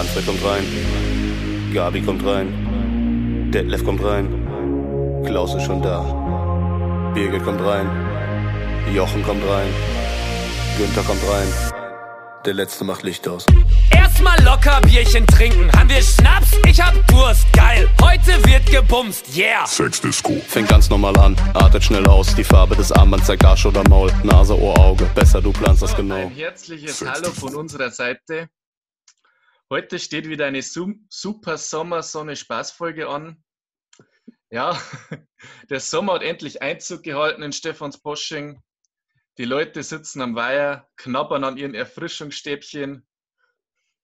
Manfred kommt rein. Gabi kommt rein. Detlef kommt rein. Klaus ist schon da. Birgit kommt rein. Jochen kommt rein. Günther kommt rein. Der letzte macht Licht aus. Erstmal locker Bierchen trinken. Haben wir Schnaps? Ich hab Durst. Geil. Heute wird gebumst. Yeah. Sexdisco. Fängt ganz normal an, artet schnell aus. Die Farbe des Armbands zeigt Arsch oder Maul. Nase, Ohr, Auge. Besser du planst das genau. Ein herzliches Hallo von unserer Seite. Heute steht wieder eine super Sommersonne-Spaßfolge an. Ja, der Sommer hat endlich Einzug gehalten in Stephansbosching. Die Leute sitzen am Weiher, knabbern an ihren Erfrischungsstäbchen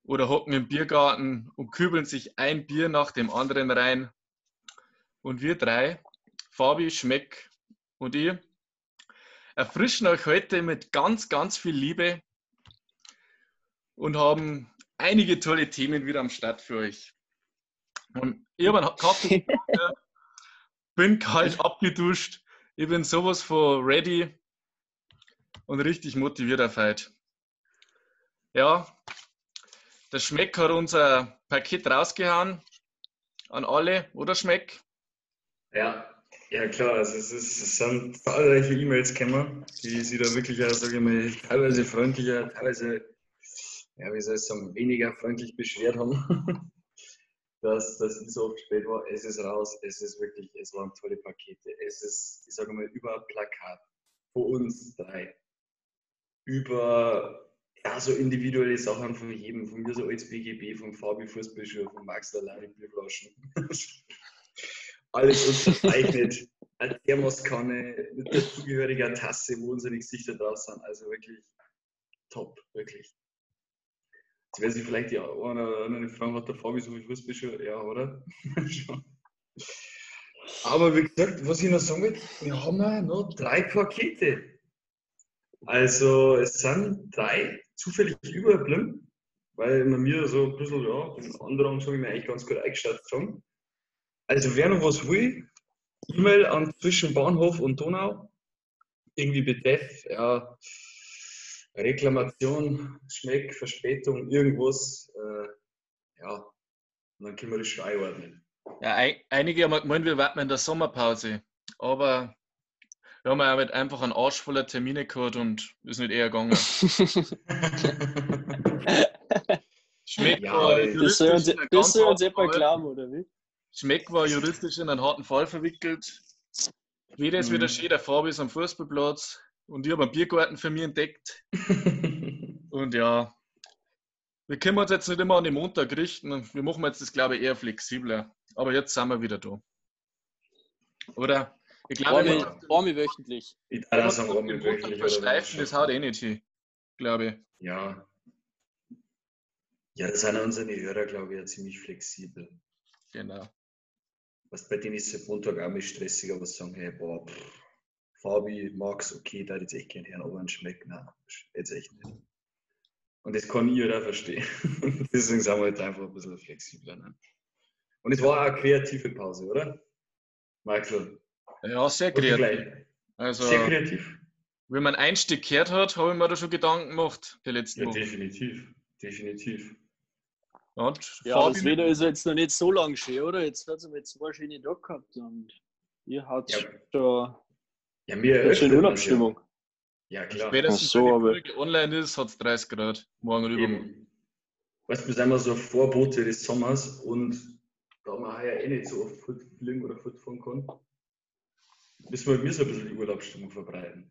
oder hocken im Biergarten und kübeln sich ein Bier nach dem anderen rein. Und wir drei, Fabi, Schmeck und ich, erfrischen euch heute mit ganz, ganz viel Liebe und haben einige tolle Themen wieder am Start für euch. Und ich habe einen Kaffee, bin kalt abgeduscht, ich bin sowas von ready und richtig motiviert auf heute. Ja, der Schmeck hat unser Paket rausgehauen an alle, oder Schmeck? Ja, ja klar, also es, ist, es sind zahlreiche E-Mails gekommen, die sich da wirklich, auch, sage ich mal, teilweise freundlicher, teilweise, ja, wie soll ich sagen, weniger freundlich beschwert haben, dass das so oft spät war. Es ist raus, es ist wirklich, es waren tolle Pakete. Es ist, ich sage mal, über Plakat von uns drei, über ja, so individuelle Sachen von jedem, von mir so als BGB, von Fabi Fußballschuhe, von Max Dalani Bierflaschen. Alles unterzeichnet. Eine Thermoskanne mit dazugehöriger Tasse, wo unsere Gesichter drauf sind. Also wirklich top, wirklich. Jetzt werden sich vielleicht die eine oder andere fragen, hat der Fabi so viel Fußballschuhe? Ja, oder? Schon. Aber wie gesagt, was ich noch sagen will, wir haben ja noch drei Pakete. Also es sind drei zufällig übergeblieben, weil bei mir so ein bisschen, ja, den anderen habe ich mir eigentlich ganz gut eingestattet. Also wer noch was will, E-Mail an zwischen Bahnhof und Donau, irgendwie betreff, ja, Reklamation, Schmeck, Verspätung, irgendwas, äh, ja, und dann können wir das schon einordnen. Ja, ein, einige haben gemeint, wir warten in der Sommerpause, aber wir haben ja mit einfach einen Arsch voller Termine gehabt und ist nicht eher gegangen. Schmeck Ja, war das Das soll uns, juristisch in einen das ganz soll uns harten etwa Fall- glauben, oder wie? Schmeck war juristisch in einen harten Fall verwickelt. Wieder ist wieder schön, der Fabi ist am Fußballplatz und ich habe einen Biergarten für mich entdeckt. Und ja, wir können uns jetzt nicht immer an den Montag richten. und Wir machen jetzt das, glaube ich, eher flexibler. Aber jetzt sind wir wieder da. Oder? Ich glaube, wenn wir Arme wöchentlich. Ich den wir Montag wirklich, oder? versteifen, das haut eh nicht hin. Glaube ich. Ja. Ja, da sind unsere Hörer, glaube ich, ja ziemlich flexibel. Genau. Was bei denen ist es Montag auch mal stressiger, was sagen, hey, boah, pff, Fabi, Max, okay, da hätte ich jetzt echt gerne, aber ein Schmeck, nein, jetzt echt nicht. Und das kann ich ja verstehen. Deswegen sind wir halt einfach ein bisschen flexibler. Ne? Und es war auch eine kreative Pause, oder? Maxel, Ja, sehr kreativ. Also, Sehr kreativ. wenn man ein Stück gehört hat, habe ich mir da schon Gedanken gemacht, die letzten Ja, Wochen. definitiv. Definitiv. Und Ja, Fabi das Wetter ist jetzt noch nicht so lang schön, oder? Jetzt hat es mit zwei schöne Tage gehabt und ihr habt Ja. schon Ja, mir eröffnet man Urlaubsstimmung. Ja, ja klar. spätestens, so, wenn die aber- Folge online ist, hat es 30 Grad. Morgen. Eben. Weißt du, wir sind immer so Vorbote des Sommers und da man heuer eh nicht so oft Foot fliegen oder Foot fahren kann, müssen wir mir so ein bisschen die Urlaubsstimmung verbreiten.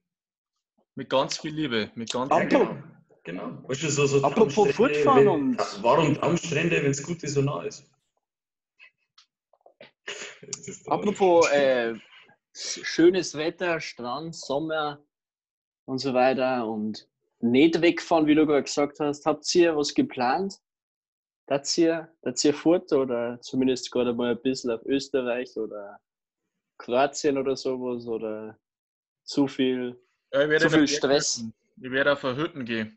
Mit ganz viel Liebe. Mit ganz Ab- viel genau. Genau. Weißt du, so, so Apropos Footfahren und- Warum Traumstrände, wenn es gut ist und nah ist? Ist? Apropos äh, schönes Wetter, Strand, Sommer und so weiter und nicht wegfahren, wie du gerade gesagt hast. Habt ihr was geplant? Dass ihr, dass ihr fort oder zumindest gerade mal ein bisschen auf Österreich oder Kroatien oder sowas oder zu viel? Ja, ich werde Zu viel Stress. Ich werde auf eine Hütten gehen.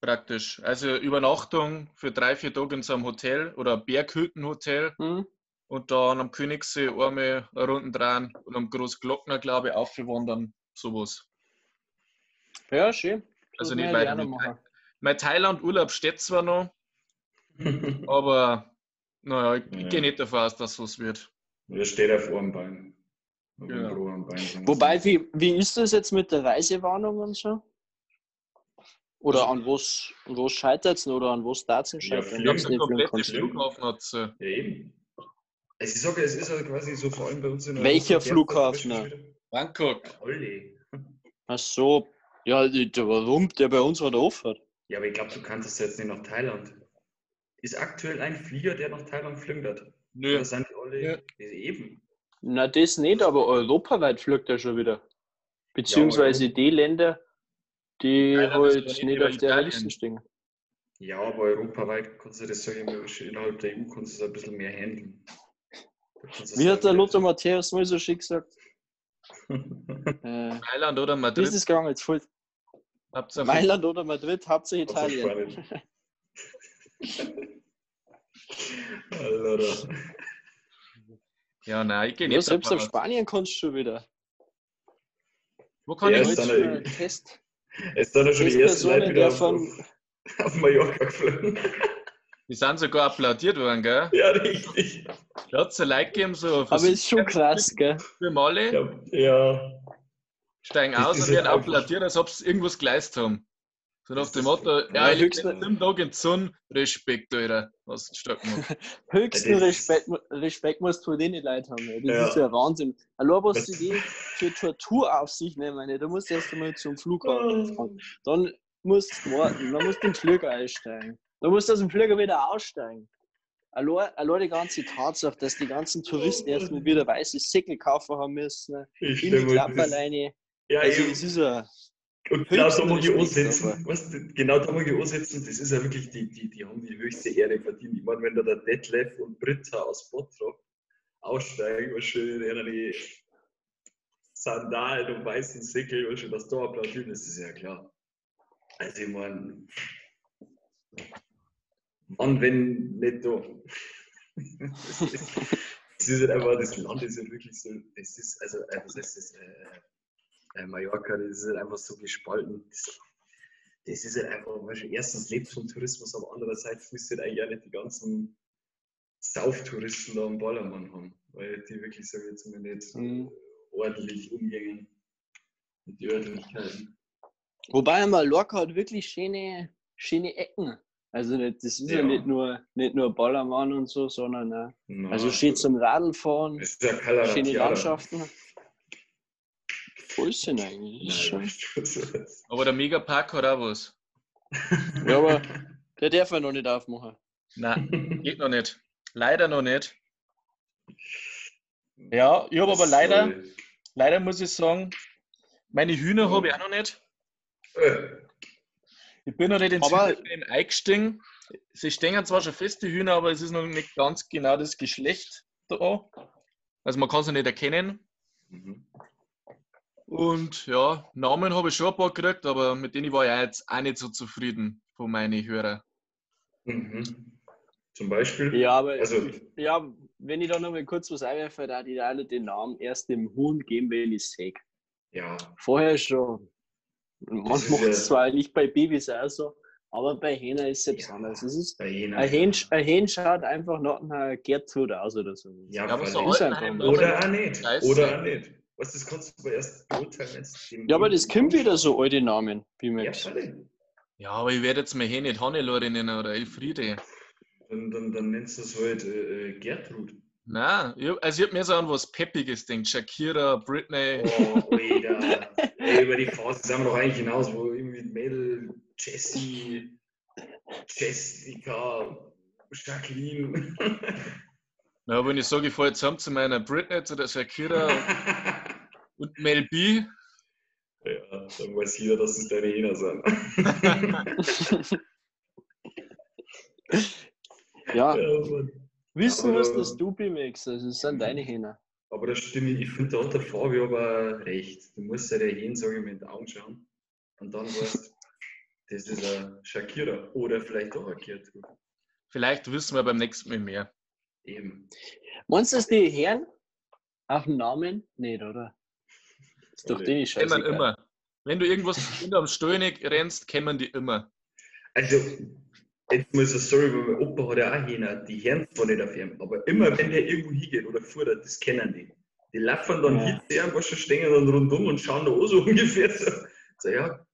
Praktisch. Also Übernachtung für drei, vier Tage in so einem Hotel oder Berghüttenhotel Hm? Und dann am Königssee einmal eine Runde drehen und am Großglockner, glaube ich, aufwandern. Sowas. Ja, schön. Also Das nicht möchte ich weit auch noch weg. machen. Mein Thailand-Urlaub steht zwar noch, Aber naja, ich, ich Ja. gehe nicht davon aus, dass was wird. Der steht auf einem Bein. Auf einem großen Bein. Wobei, wie, wie ist das jetzt mit der Reisewarnung und so? Oder Also- an was, an was scheitert es oder an was darf es Ja, scheitern? Ich glaube, der komplette Flughafen hat so. Ja, eben. Also ich sage, es ist ja quasi so, vor allem bei uns in Welcher Europa, Flughafen? wieder- Bangkok. Alle. Ach so. Ja, der- warum? Der bei uns war der offen. Ja, aber ich glaube, du kannst jetzt nicht nach Thailand. Ist aktuell ein Flieger, der nach Thailand wird? Nö. Oder sind die alle Ja. Ja, eben? Na, das nicht, aber europaweit fliegt er schon wieder. Beziehungsweise die Länder, die Thailand halt nicht auf der. Liste stehen. Ja, aber europaweit kannst du das, sag ich mal, schon innerhalb der EU kannst du das ein bisschen mehr handeln. Wie hat der sagen, Lothar Matthäus mal so schick gesagt? Äh, Thailand oder wie Madrid. ist das gegangen jetzt voll? Hauptsache- Mailand oder Madrid, Hauptsache Hauptsache Italien. Ja, nein, ich gehe Ja, nicht selbst davon auf. Spanien kannst du schon wieder. Wo kann Ja, ich ist Jetzt schon Test. Jetzt sind ja schon die ersten Leute wieder der auf, von- auf Mallorca geflogen. Die sind sogar applaudiert worden, gell? Ja, richtig. Da hat es ein Like gegeben, so Aber ist schon krass, gell? für Male, Ja, ja. steigen Das aus und werden applaudiert, als ob sie irgendwas geleistet haben. So nach dem Motto, Ja, ja, ich höchst- liege sieben Tage in Sonne, Respekt, Alter, was du stark gemacht. Höchsten Respekt, Respekt musst du vor denen Leute haben. ey. Das Ja. ist ja Wahnsinn. Allein was sie die für Tortur auf sich nehmen, ey. da musst du erst einmal zum Flughafen fahren. Dann musst du warten, dann musst du den Flieger einsteigen. Dann musst du aus dem Flieger wieder aussteigen. Allein, allein die ganze Tatsache, dass die ganzen Touristen erstmal wieder weiße Säcke kaufen haben müssen, Ich in die Klapperleine. Ja, Also, das ist ja. Und genau da mag ich ansetzen. Weißt genau da mag ich ansetzen. Das ist ja wirklich, die, die, die haben die höchste Ehre verdient. Ich meine, wenn da der Detlef und Britta aus Bottrop aussteigen, was schön in ihre Sandalen und weißen Säckel, was schön das da applaudieren, das ist ja klar. Also, ich meine, Mann, wenn nicht da. Das ist, das ist halt einfach, das Land ist halt wirklich so, das ist, also, äh, was heißt das, äh, äh, Mallorca, das ist halt einfach so gespalten. Das, das ist halt einfach, weißt du, erstens lebt vom Tourismus, aber andererseits müsst ihr halt eigentlich auch nicht die ganzen Sauftouristen da am Ballermann haben, weil die wirklich, sag ich jetzt mal, nicht Mhm. ordentlich umgehen mit den Örtlichkeiten. Wobei Mallorca hat wirklich schöne, schöne Ecken. Also nicht, das ist ja, Ja. nicht nur nicht nur Ballermann und so, sondern auch, Na, also steht zum Radlfahren, ist ja schöne Ratiara. Landschaften. Voll sind eigentlich. Das ist schon. Nein, Aber der Megapark hat auch was. Ja, aber der darf ja noch nicht aufmachen. Nein, geht noch nicht. Leider noch nicht. Ja, ich habe aber leider, leider muss ich sagen, meine Hühner habe ich auch noch nicht. Äh, Ich bin noch nicht ins Aber- Hühnerleben eingestiegen. Sie stehen zwar schon fest, die Hühner, aber es ist noch nicht ganz genau das Geschlecht da. Also man kann sie nicht erkennen. mhm. Und ja, Namen habe ich schon ein paar gekriegt, aber mit denen war ich jetzt auch nicht so zufrieden von meinen Hörern. Mhm. Zum Beispiel? Ja, aber Also, ja, wenn ich da noch mal kurz was einwerfe, da die alle den Namen erst dem Huhn geben, wenn ich säg. ja. Vorher schon. Man macht ja- es zwar nicht bei Babys auch so, aber bei Hähner ist es Ja. besonders. Es ist, Bei Jena. ein, Hähn, ein Hähn schaut einfach nach einer Gertrud aus oder so. Ja, Ja, aber so ist einfach- Oder auch nicht. Oder auch nicht. Was, das kannst du aber erst beurteilen, Ja, aber das kommt wieder so alte Namen, wie man Ja. Ja, aber ich werde jetzt meine Hähne nicht Hannelore nennen oder Elfriede. Dann, dann, dann nennst du es halt äh, äh, Gertrud. Nein, also ich habe mir so an was Peppiges denkt. Shakira, Britney. Oh, Alter. Ey, über die Phase sind wir doch eigentlich hinaus, wo irgendwie Mädel, Jessie, Jessica, Jacqueline. Na, wenn ich sage, ich fahre jetzt heim zu meiner Britney, zu der Shakira und Mel B, ja, dann weiß jeder, dass es deine Hähner sind. Ja, ja, wissen musst, dass du BMX, also es sind deine Hähner. Aber das stimmt, ich finde, da hat der Fabio aber recht. Du musst ja der Hähn, sage ich mal, in die Augen schauen. Und dann weißt das ist ein Shakira oder vielleicht auch ein Gertrud. vielleicht wissen wir beim nächsten Mal mehr. Eben. Meinst du, dass die Herren auch einen Namen? Nicht, oder? Ist doch Okay. denen Kennen scheißegal. immer. Wenn du irgendwas hinter am Stolnig rennst, kennen die immer. Also, Jetzt mal so sorry, weil mein Opa hat ja auch Hähner, die hören zwar nicht auf ihm, aber immer wenn der irgendwo hingeht oder fordert, das kennen die. Die laufen dann Ja. hin zu ihm, was schon stehen dann rundum und schauen da auch so ungefähr so. So, ja,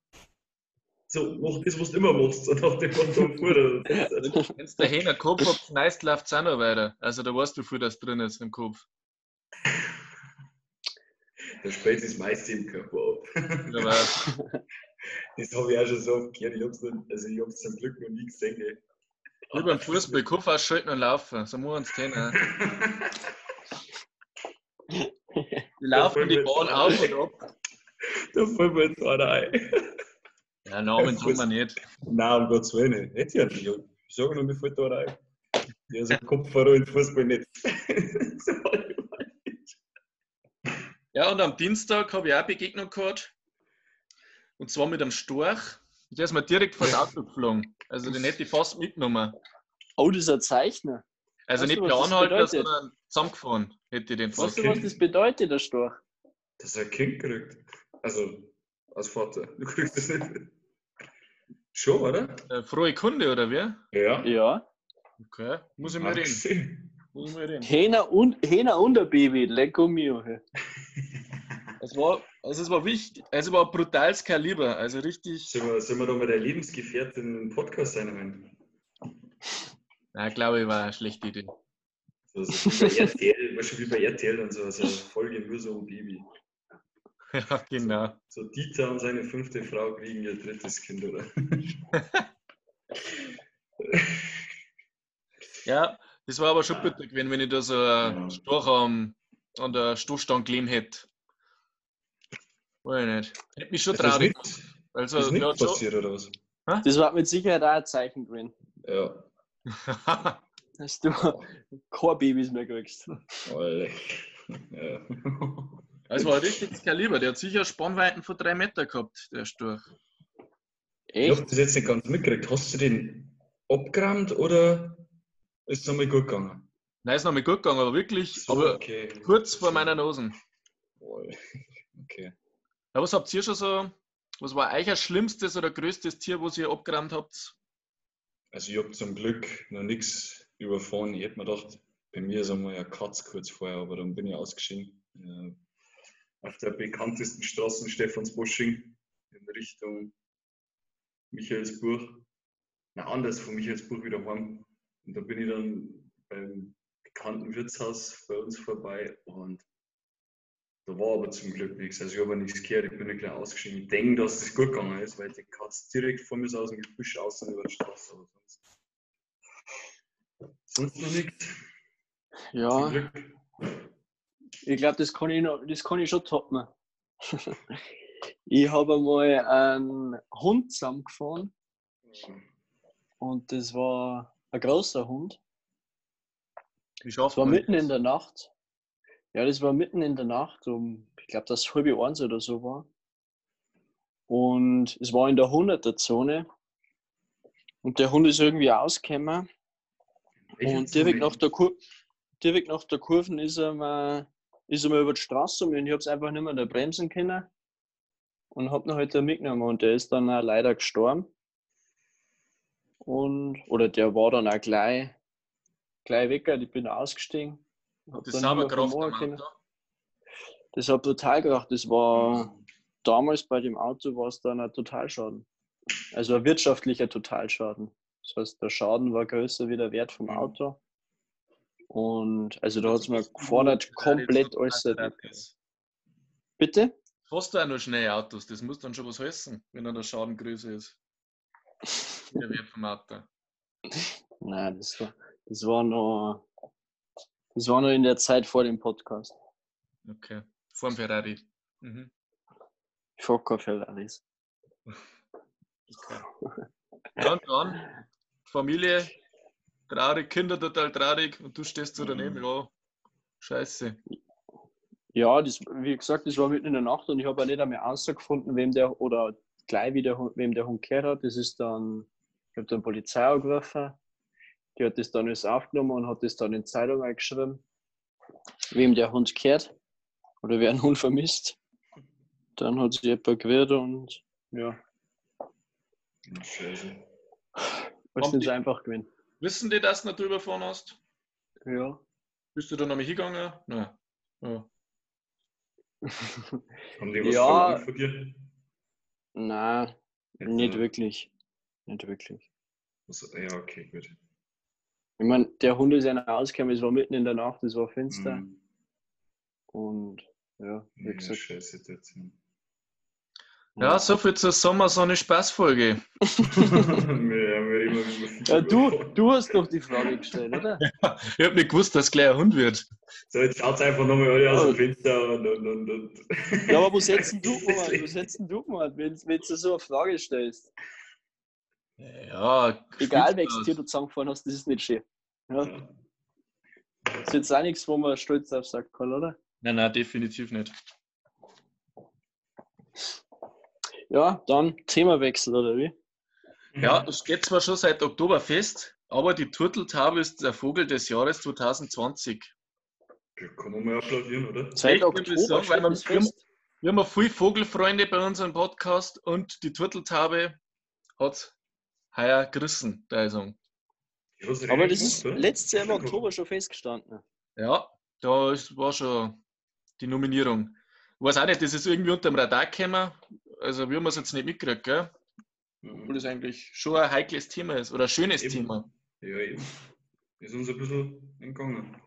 so, mach das, was du immer machst, so nach dem du fordert. Wenn du der Hähner Kopf habt, neist läuft es auch noch weiter. Also da weißt du, viel das drin ist im Kopf. Da spielt das meiste im Körper ab. Das habe ich auch schon so oft gehört. Ich hab's, nicht, also ich hab's zum Glück noch nie gesehen. ey. wie beim Fußball, Kopf ausschalten und laufen. So muss man es kennen. Die laufen die Bahn auf und ab. Da fällt mir jetzt einer ein. Ja, Namen tun wir nicht. Nein, um Gottes Willen nicht. Ich ja nicht. Ich sage nur, mir fällt da einer ein. Ist ein Kopfhörer in Fußball nicht. so, Ja, und am Dienstag habe ich auch eine Begegnung gehabt. Und zwar mit einem Storch. Der ist mir direkt vor das Auto geflogen. Also den hätte ich fast mitgenommen. Oh, das ist ein Zeichner. Also Weißt nicht per Anhalter, sondern zusammengefahren hätte ich den Weißt fast. du, was das bedeutet, der Storch? dass er ein Kind kriegt. Also, als Vater. Du kriegst das nicht. Schon, oder? Äh, frohe Kunde, oder wie? Ja. Ja. Okay, muss ich mal reden. Muss ich mal reden. Hähner und, Hähner und ein Baby. Lecco mio. Es war, also es war wichtig, also es war ein brutales Kaliber, also richtig. Sollen wir, sollen wir da mal der Lebensgefährtin in den Podcast sein? Nein, glaube ich, war eine schlechte Idee. So, so wie bei RTL, weißt du, wie bei RTL und so, also eine Folge nur so um Baby. Ja, genau. So Dieter und seine fünfte Frau kriegen ihr drittes Kind, oder? Ja, das war aber schon bitter gewesen, wenn ich da so einen Ja. Storch am, an der Stoßstange gelegen hätte. Weiß ich nicht. Hätte mich schon Ist das traurig. nicht, Also, ist nicht ja, schon. passiert, oder was? Das war mit Sicherheit auch ein Zeichen gewesen, Ja. dass du keine Babys mehr kriegst. Ja. Es war ein richtiges Kaliber. Der hat sicher Spannweiten von drei Meter gehabt, der Storch. Ich habe Echt? das jetzt nicht ganz mitgekriegt. Hast du den abgerammt oder ist es einmal gut gegangen? Nein, ist noch mal gut gegangen, aber wirklich, So, aber okay. kurz vor meiner Nase. Okay. Ja, was habt ihr schon so? Was war das schlimmstes oder größtes Tier, was ihr abgerammt habt? Also ich habe zum Glück noch nichts überfahren. Ich hätte mir gedacht, bei mir ist einmal eine Katz kurz vorher, aber dann bin ich ausgeschieden. Äh, auf der bekanntesten Straße Stephansbosching in Richtung Michaelsburg. Na, anders von Michaelsburg wieder heim. Und da bin ich dann beim bekannten Wirtshaus bei uns vorbei und da war aber zum Glück nichts. Also ich habe nichts gehört, ich bin ein bisschen ausgeschieden. Ich denke, dass es gut gegangen ist, weil die Katze direkt vor mir aus dem Gebüsch außen über die Straße. Aber sonst, sonst noch nichts. Zum Ja, Glück. ich glaube, das, kann ich noch- das kann ich schon toppen. ich habe einmal einen Hund zusammengefahren und das war ein großer Hund. Wie schafft Das war mitten das? in der Nacht. Ja, das war mitten in der Nacht, um, ich glaube, das halb eins oder so war. Und es war in der 100er-Zone. Und der Hund ist irgendwie ausgekommen. Und direkt nach, der Kur direkt nach der Kurve ist er, mal, ist er mal über die Straße und ich habe es einfach nicht mehr da bremsen können. Und habe ihn halt da mitgenommen. Und der ist dann auch leider gestorben. Und, oder der war dann auch gleich, gleich weg. Ich bin ausgestiegen. Hab Das sauber Kraft vermogen am. Auto. Das hat total gedacht. Das war damals bei dem Auto war es dann ein Totalschaden. Also ein wirtschaftlicher Totalschaden. Das heißt, der Schaden war größer wie der Wert vom Mhm. Auto. Und also da hat es mir gefordert, komplett alles. Bitte? Fast auch nur schnelle Autos, das muss dann schon was heißen, wenn dann der Schaden größer ist. Der Wert vom Auto. Nein, das war, das war noch. Das war noch in der Zeit vor dem Podcast. Okay. Vor dem Ferrari. Mhm. Fokker Ferraris. Okay. Und dann, Familie, traurig, Kinder total traurig und du stehst so daneben, ja, scheiße. Ja, das, wie gesagt, das war mitten in der Nacht und ich habe auch nicht einmal herausgefunden, wem der oder gleich wie der, Hund- wem der Hund gehört hat. Das ist dann, ich habe dann Polizei angerufen, die hat das dann alles aufgenommen und hat das dann in die Zeitung eingeschrieben, wem der Hund gehört oder wer einen Hund vermisst. Dann hat sich jemand gewehrt und ja. Scheiße. Nicht die- so einfach gewinnen. Wissen die, dass du nicht drüber gefahren hast? Ja. Bist du da noch mal hingegangen? Nein. Ja. Haben die was Ja. von dir? Nein, nicht wirklich. Nicht wirklich. was- Ja, okay, gut. Ich meine, der Hund ist ja noch ausgekommen, es war mitten in der Nacht, es war finster. Mhm. Und ja, wie Ja, gesagt. scheiß Situation. ja, so viel zur Sommersonne-Spaßfolge. ja Ja, du, du hast doch die Frage gestellt, oder? Ich hab nicht gewusst, dass es gleich ein Hund wird. So, jetzt schaut einfach nochmal alle aus dem Fenster und, und, und, und. Ja, aber wo setzen du mal, wo setzen du mal, wenn, wenn du so eine Frage stellst? Ja, Egal welches. Tier du zusammengefahren hast, das ist nicht schön. Ja, Ja. das ist jetzt auch nichts, wo man stolz auf sagen kann, oder? Nein, nein, definitiv nicht. Ja, dann Themawechsel, oder wie? Ja, es geht zwar schon seit Oktober fest, aber die Turteltaube ist der Vogel des Jahres 2020. Ja, Kann man mal applaudieren, oder? Seit Ich würde Oktober sagen, weil man- fest. Wir haben viele Vogelfreunde bei unserem Podcast und die Turteltaube hat heuer gerissen, da ich sagen. Ja, was Aber das ist oder? letztes Jahr im Oktober schon festgestanden. Ja, da ist, war schon die Nominierung. Ich weiß auch nicht, das ist irgendwie unter dem Radar gekommen. Also wir haben es jetzt nicht mitgekriegt, gell? Mhm. Obwohl das eigentlich schon ein heikles Thema ist oder ein schönes Eben. Thema. Ja, eben. Ist uns ein bisschen entgangen.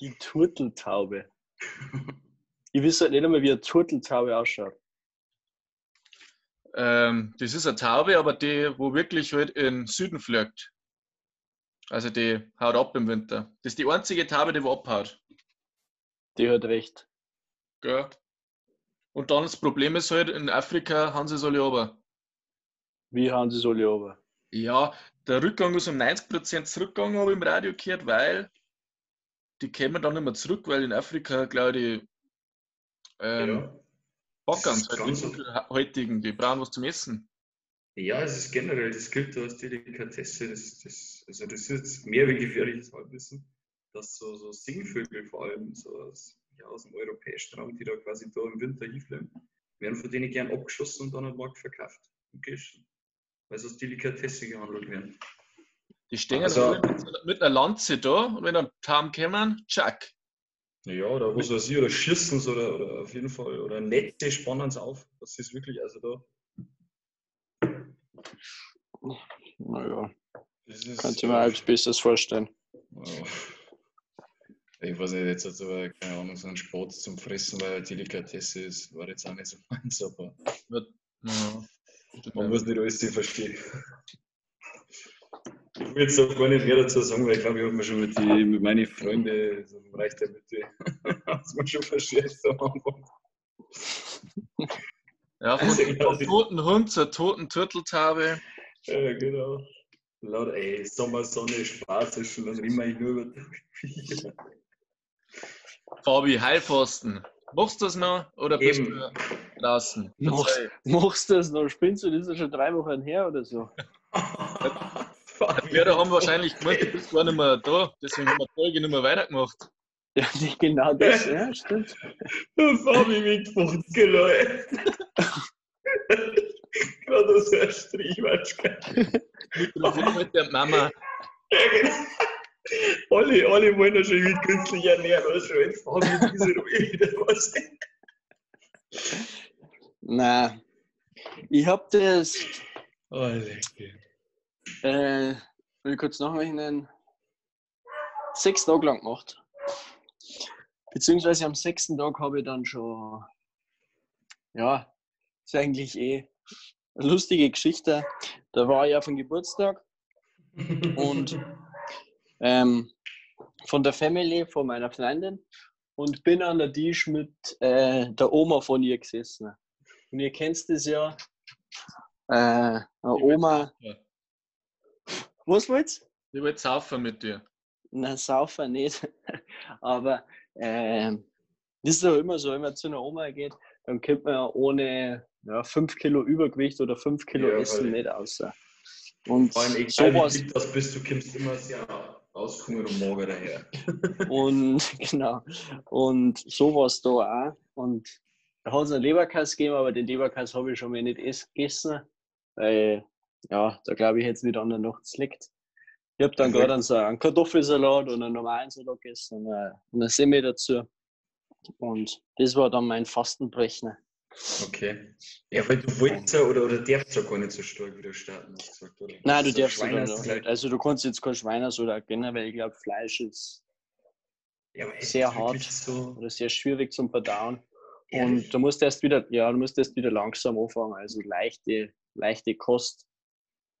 Die Turteltaube. Ich weiß halt nicht einmal, wie eine Turteltaube ausschaut. Ähm, das ist eine Taube, aber die, wo wirklich halt in den Süden fliegt. Also die haut ab im Winter. Das ist die einzige Taube, die wo abhaut. Die hat recht. Gell? Und dann das Problem ist halt, in Afrika haben sie es alle aber. Wie haben sie es alle aber? Ja, der Rückgang ist um 90% zurückgegangen, habe ich im Radio gehört, weil die kämen dann nicht mehr zurück, weil in Afrika, glaube ich, ähm, ja. Die so. heutigen, die brauchen was zum Essen. ja, es ist generell, das gilt als Delikatesse. Das, das, also das ist jetzt mehr wie gefährliches Halbwissen, dass so, so Singvögel vor allem so aus, ja, aus dem europäischen Raum, die da quasi da im Winter hinfliegen, werden von denen gern abgeschossen und dann am Markt verkauft und gegessen. Weil sie als Delikatesse gehandelt werden. Die stehen Also- alle mit, mit einer Lanze da und wenn dann Tam kommen, tschack. Ja, oder was weiß ich, oder schießen sie oder, oder auf jeden Fall, oder Netze spannen sie auf. Das ist wirklich, also da. Naja, kannst du mir als Besseres vorstellen. Ja. Ich weiß nicht, jetzt hat aber keine Ahnung, so ein Sport zum Fressen, weil er Delikatesse ist, war jetzt auch nicht so meins, aber Ja. man muss nicht alles verstehen. Ich will jetzt auch gar nicht mehr dazu sagen, weil ich glaube, ich habe mir schon mit, die, mit meinen Freunden so im Bereich der Mitte, das man schon verschärft am Anfang. Ja, von, Also, vom toten Hund zur toten Turteltaube. Ja, genau. Laut, ey, Sommer, Sonne, Spaß ist schon, dann reden wir nur über Viecher. Fabi, Heilpfosten. Machst du das noch oder bist Eben. du draußen? Machst, machst du das noch? Spinnst du das ist ja schon drei Wochen her oder so? Wir haben wahrscheinlich gemeint, du bist gar nicht mehr da, deswegen haben wir die Folge nicht mehr weitergemacht. Ja, nicht genau das, ja, stimmt. Fabi mit 50 Leute. Gerade so ein Strich, weißt du. Mikrofon mit der Mama. Ja, genau. Alle, alle wollen ja schon mit künstlich ernähren, was schon jetzt Fabi in diese Ruhe wieder was. Nein. Ich hab das, Oh, lecker. Äh, will ich kurz nachrechnen, sechs Tage lang gemacht. Beziehungsweise am sechsten Tag habe ich dann schon, ja, ist eigentlich eh eine lustige Geschichte. Da war ich auf dem Geburtstag und ähm, von der Family, von meiner Freundin und bin an der Tisch mit äh, der Oma von ihr gesessen. Und ihr kennt das ja. Äh, eine Oma. Ja. Was wollt's? Ich will saufen mit dir. Na, saufen nicht. Aber ähm, das ist doch immer so, wenn man zu einer Oma geht, dann kommt man ja ohne ja, 5 Kilo Übergewicht oder 5 Kilo Ja, Essen nicht raus. Und Vor allem, egal sowas. wie das bist, du kommst immer sehr rauskommen und mager daher. Und genau. Und sowas da auch. Und da hat es einen Leberkass gegeben, aber den Leberkass habe ich schon mal nicht ess- gegessen. Weil ja, da glaube ich, hätte es wieder an der Nacht zleckt. Ich habe dann Also- gerade so einen Kartoffelsalat und einen normalen Salat gegessen und eine, eine Semmel dazu. Und das war dann mein Fastenbrechen. Okay. Ja, weil du wolltest ja oder, oder darfst ja gar nicht so stark wieder starten, hast du gesagt, oder? Nein, du So darfst ja nicht. gleich- Also du kannst jetzt kein Schweinesalat gönnen, weil ich glaube, Fleisch ist Ja, sehr hart. So, oder sehr schwierig zum Verdauen. Ehrlich? Und du musst erst wieder, ja, du musst erst wieder langsam anfangen, also leichte, leichte Kost.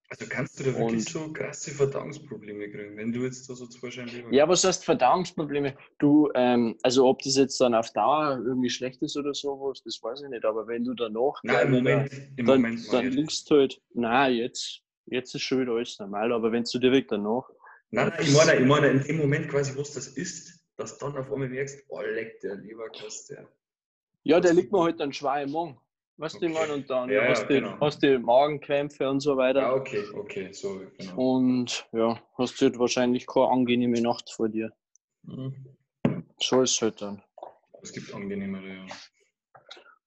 Also kannst du da wirklich und- so krasse Verdauungsprobleme kriegen, wenn du jetzt da so zwei Ja, was heißt Verdauungsprobleme? Du, ähm, also ob das jetzt dann auf Dauer irgendwie schlecht ist oder sowas, das weiß ich nicht, aber wenn du danach Nein, im Moment, im dann, Moment dann meine ich. liegst du halt, na jetzt, jetzt ist schon wieder alles normal, aber wenn du direkt danach, Nein, nein, ich meine, ich meine, in dem Moment quasi, was das ist, dass dann auf einmal merkst, oh, leck, der Leberkost, der. ja, der liegt mir halt dann schwer im Magen. Weißt du, ich Okay. meine, und dann Ja, ja, hast, du, genau. hast du Magenkrämpfe und so weiter. Ah, okay, okay, so, genau. Und ja, hast du halt wahrscheinlich keine angenehme Nacht vor dir. Mhm. So ist es halt dann. Es gibt angenehmere, ja.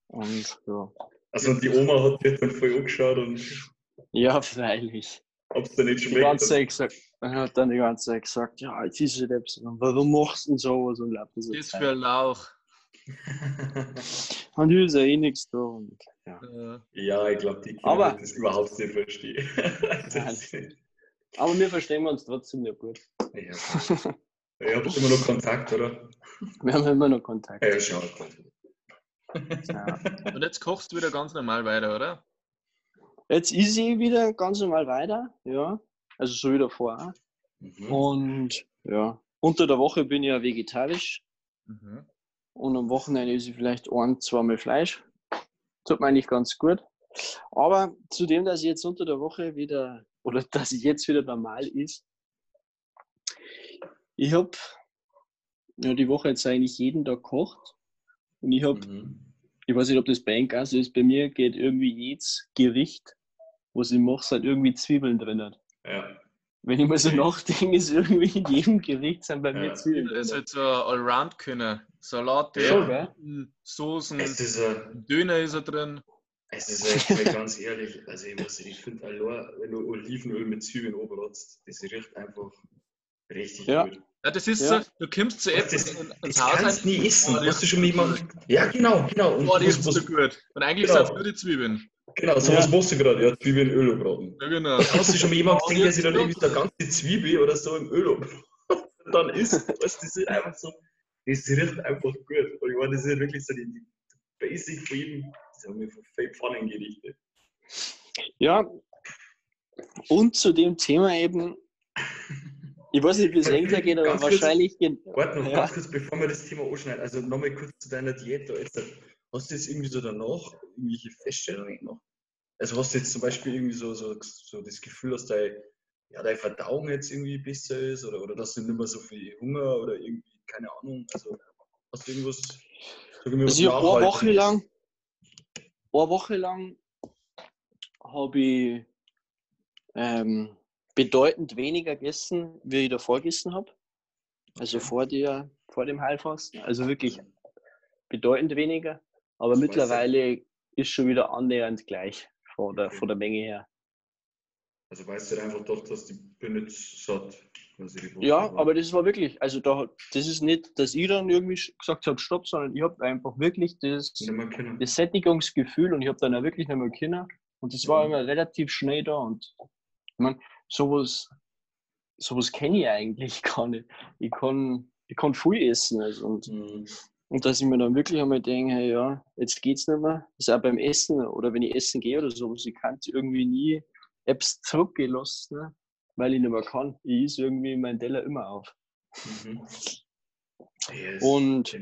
Und ja. Also die Oma hat dich dann voll angeschaut und Ja, freilich. hab's dir nicht Die schmeckt. ganze Zeit gesagt, er hat dann die ganze Zeit gesagt, ja, jetzt ist es selbst. Und warum machst du denn sowas? Und so Das Zeug. für ein Lauch. Und ich ist ja eh nichts da. Und, ja. Äh, ja, ich glaube, die Kinder Aber- das überhaupt nicht verstehen. ja, Aber wir verstehen uns trotzdem ja gut. ihr habt immer noch Kontakt, oder? Wir haben immer noch Kontakt. Ja, schau. Ja. Und jetzt kochst du wieder ganz normal weiter, oder? Jetzt ist sie wieder ganz normal weiter, ja. Also so wie davor. Mhm. Und ja, unter der Woche bin ich ja vegetarisch. Mhm. Und am Wochenende esse ich vielleicht ein, zweimal Fleisch. Tut mir eigentlich ganz gut. Aber zudem, dass ich jetzt unter der Woche wieder, oder dass ich jetzt wieder normal ist, ich habe ja, die Woche jetzt eigentlich jeden Tag gekocht. Und ich habe, Mhm. ich weiß nicht, ob das bei so ist, bei mir geht irgendwie jedes Gericht, was ich mache, sind irgendwie Zwiebeln drin. hat. Ja. Wenn ich mal so nachdenke, ist irgendwie in jedem Gericht sind bei mir Ja. Zwiebeln Das ist drin. halt so ein Allround-Könner. Salate, gell? Soßen, Es ist, äh, Döner ist er drin. es ist echt mal ganz ehrlich, also ich muss ich finde allein, wenn du Olivenöl mit Zwiebeln oberrotzt, das riecht einfach richtig Ja. gut. Ja, das ist Ja. so, du kommst zu Das, etwas das, das ins Haus kannst du rein, nie essen. Oh, Hast du das schon mal ist jemand. Ja, genau, genau. Und boah, die was, ist so gut. Und eigentlich Genau. sind es nur die Zwiebeln. genau, so Ja. was machst du gerade. Ja, Zwiebeln in Öl anbraten. Ja, genau. Hast du schon mal jemand Oh, gesehen, der sich dann irgendwie so eine ganze Zwiebel oder so im Öl anbraten und dann isst? Weißt, du, das ist einfach so, das riecht einfach gut. Und ich meine, das ist wirklich so die, die Basic von jedem, sagen wir, von Fake Pfannengerichte. Ja, und zu dem Thema eben, ich weiß nicht, wie es Engler geht, aber kurz. wahrscheinlich geht. Warte noch Ja. ganz kurz, bevor wir das Thema anschneiden. Also nochmal kurz zu deiner Diät da jetzt. Hast du jetzt irgendwie so danach irgendwelche Feststellungen gemacht? Also hast du jetzt zum Beispiel irgendwie so, so, so das Gefühl, dass dein, ja, deine Verdauung jetzt irgendwie besser ist oder, oder dass du nicht mehr so viel Hunger oder irgendwie, keine Ahnung. Also hast du irgendwas, Also ich habe eine Woche lang, eine Woche lang habe ich ähm, bedeutend weniger gegessen, wie ich davor gegessen habe. Also vor, der, vor dem Heilfasten. Also wirklich bedeutend weniger. Aber Das mittlerweile ist schon wieder annähernd gleich von der, von der Menge her. Also weißt du einfach doch, dass die bin jetzt satt. Ja, aber das war wirklich, also da, das ist nicht, dass ich dann irgendwie gesagt habe, stopp, sondern ich habe einfach wirklich das, das Sättigungsgefühl und ich habe dann auch wirklich nicht mehr können. Und das war Mhm. immer relativ schnell da. Und ich meine, sowas, sowas kenne ich eigentlich gar nicht. Ich kann, ich kann viel essen. Also, und, Mhm. und dass ich mir dann wirklich einmal denke, hey, ja, jetzt geht's nicht mehr. Das ist auch beim Essen oder wenn ich essen gehe oder sowas, ich kann irgendwie nie Apps zurückgelassen? Weil ich nicht mehr kann. Ich is irgendwie meinen Teller immer auf. Mhm. Yes. Und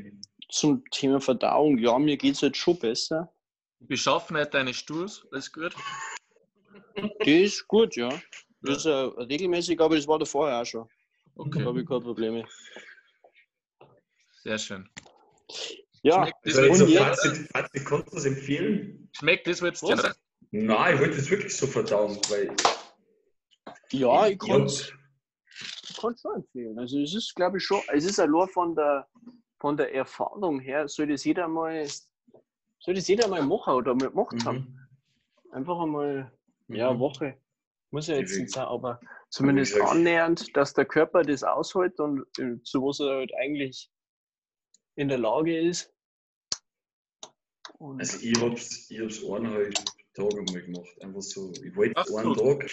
zum Thema Verdauung, ja, mir geht's jetzt schon besser. Beschaffenheit deines Stuhls, alles gut? Die ist gut, ja. Das ist äh, regelmäßig, aber das war da vorher auch schon. Da Okay, habe ich keine Probleme. sehr schön. Ja, Schmeckt das Also jetzt und so jetzt? Fazit, Fazit, kannst du das empfehlen? Schmeckt das jetzt? Nein, ich wollte es wirklich so verdauen, weil ja, ich kann Ja. es schon empfehlen. Also es ist, glaube ich, schon, es ist allein von der, von der Erfahrung her, soll das jeder mal, soll das jeder mal machen oder mal gemacht haben. Mhm. Einfach einmal, ja, Mhm. Woche. Muss ja jetzt nicht sein, aber zumindest annähernd, dass der Körper das aushält und äh, zu was er halt eigentlich in der Lage ist. Und Also ich hab's, ich hab's eineinhalb Tage mal gemacht. Einfach so, ich wollte Ach einen so. Tag,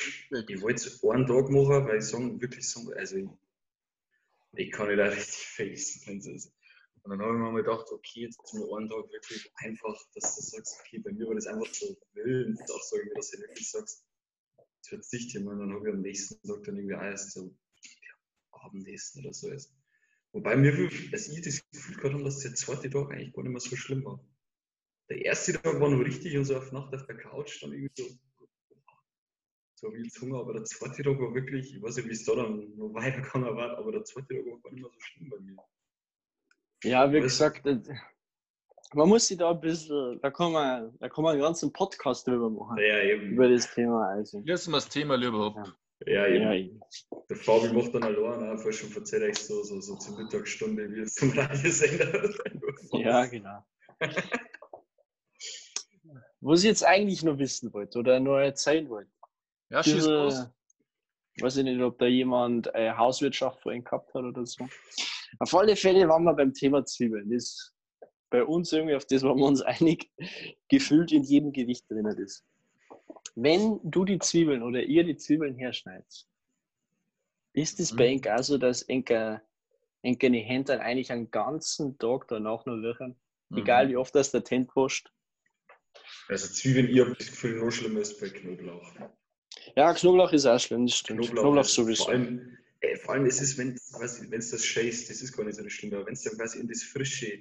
ich wollte einen Tag machen, weil ich sagen, wirklich sagen, also ich, ich kann nicht auch richtig face, wenn es ist. Und dann habe ich mir mal gedacht, okay, jetzt mal einen Tag wirklich einfach, dass du sagst, okay, bei mir war das einfach so sag ich mir, dass du wirklich sagst, jetzt verzichte ich mal, und dann habe ich am nächsten Tag dann irgendwie auch erst so ja, Abendessen oder so ist. Wobei mir, als ich das Gefühl gehabt habe, dass der zweite Tag eigentlich gar nicht mehr so schlimm war. Der erste Tag war noch richtig und so auf Nacht auf der Couch dann irgendwie so, so wie jetzt Hunger, aber der zweite Tag war wirklich, ich weiß nicht, wie es da dann noch weitergegangen war, aber der zweite Tag war gar nicht mehr so schlimm bei mir. ja, wie gesagt, man muss sich da ein bisschen, da kann man, da kann man einen ganzen Podcast drüber machen, Ja, eben. über das Thema. Also. Lassen wir das Thema lieber ab. Ja, eben. Ja, eben. Der Fabi macht dann allein einfach schon verzählt euch so, so, so zur Mittagsstunde, wie es zum Radiosender. ja, genau. Was ich jetzt eigentlich noch wissen wollte oder nur erzählen wollte. Ja, schieß los. diese, weiß ich nicht, ob da jemand äh, Hauswirtschaft vorhin gehabt hat oder so. Auf alle Fälle waren wir beim Thema Zwiebeln. Das ist bei uns irgendwie, auf das waren wir uns einig, gefühlt in jedem Gericht drin ist. Wenn du die Zwiebeln oder ihr die Zwiebeln herschneidet, ist es bei Mhm. Ihnen auch so, dass Enker, Enker die Hände dann eigentlich einen ganzen Tag danach noch wirken? Mhm. Egal wie oft das der Tent wascht. Also Zwiebeln, ich habe das Gefühl, noch schlimmer ist bei Knoblauch. Ja, Knoblauch ist auch schlimm, das stimmt. Knoblauch, ist sowieso. Vor allem, äh, vor allem ist es, wenn es das scheißt, das ist gar nicht so schlimm, aber wenn es dann quasi in das Frische,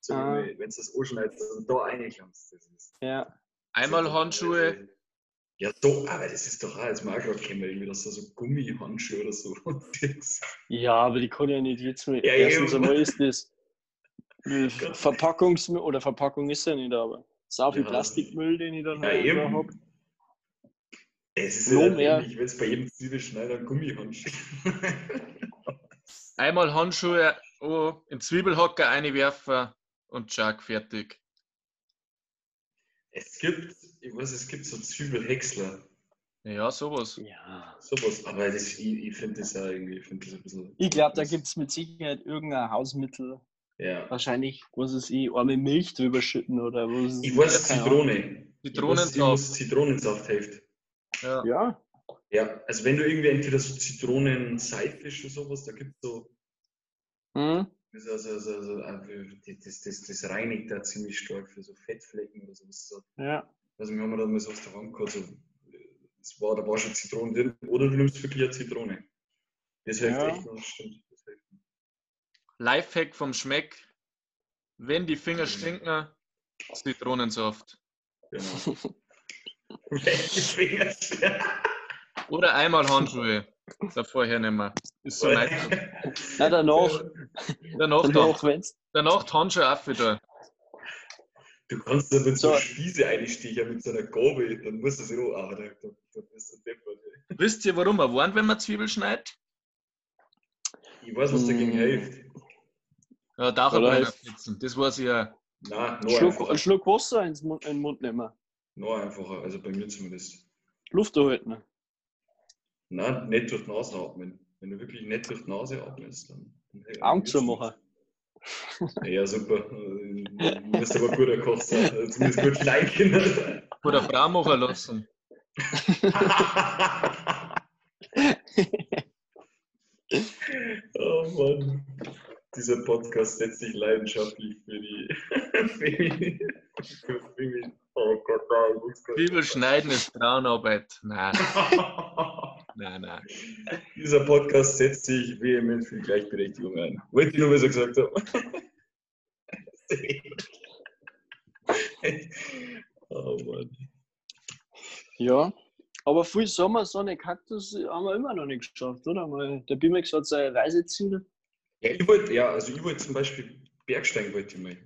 so Ah. wenn es das anschneidest und da reinklammst, das ist. Ja. Einmal Handschuhe, Ja, so, aber das ist doch auch, jetzt mal auch gerade gekommen, irgendwie, dass da so Gummihandschuhe oder so. Ja, aber die kann ja nicht jetzt mit. Ja, Erstens eben. einmal ist das äh, Verpackungs- oder Verpackung ist ja nicht, aber sau viel Ja. Plastikmüll, den ich dann ja, halt eben. habe. Es ist Noch ja mehr. ähnlich, wenn es bei jedem Zwiebelschneider ein Gummihandschuh einmal Handschuhe, oh, in Zwiebelhocker einwerfen und Jack fertig. Es gibt, ich weiß, es gibt so Zwiebelhäcksler, Ja, sowas. Ja. sowas, aber das, ich, ich finde das ja irgendwie, ich finde das ein bisschen. Ich glaube, da gibt es mit Sicherheit irgendein Hausmittel, Ja. wahrscheinlich, was es ich, arme Milch drüber schütten oder was Ich weiß. Zitrone. Zitronensaft. Ich weiß, Zitronensaft hilft. Ja. Ja, Ja, also wenn du irgendwie entweder so Zitronenseife oder sowas, da gibt es so, hm? das, also, also, also, äh, das, das, das reinigt da ziemlich stark für so Fettflecken oder sowas. So. ja. Also wir haben da mal so aus der Hand gehabt, so, das war, da war schon Zitronen drin. Oder du nimmst wirklich eine Zitrone. Das hilft Ja. echt das stimmt. Lifehack vom Schmeck. Wenn die Finger stinken, Zitronensaft. Genau. Welche Finger? Oder einmal Handschuhe. Davor hernehmen wir. Ist so meistens. Na, danach, Danach, dann, danach wenn's. danach die Handschuhe auch wieder. Du kannst da mit so, So. einer Spieße einstechen, mit so einer Gabel, dann musst du es auch, bist du deppert. ey. Wisst ihr, warum er warnt, wenn man Zwiebel schneidet? Ich weiß, was dagegen Mm. hilft. Ja, da Oder hat ist- sitzen. Das weiß ich ja. Nein, noch Schluck, einfacher. einen Schluck Wasser ins Mund, in den Mund nehmen. Noch einfacher, also bei mir zumindest. Luft erhalten. Nein, nicht durch die Nase atmen. Wenn du wirklich nicht durch die Nase atmest, dann. dann Augen zumachen. Ja, super. Du musst aber guter Koch sein. Also Zumindest gut schleichen. Oder Frau machen lassen. oh Mann. Dieser Podcast setzt sich leidenschaftlich für die. für die. Für, für die oh Gott, nein, ich Zwiebel schneiden ist Frauenarbeit. Nein, nein, nein. Dieser Podcast setzt sich vehement für die Gleichberechtigung ein. Wollte ich nur, was er gesagt habe. oh Mann. Ja, aber viel Sommersonne Kaktus haben wir immer noch nicht geschafft, oder? Mal, der Bimex hat seine Reiseziele. Ja, ich wollte, ja, also ich wollte zum Beispiel Bergsteigen wollte ich mal.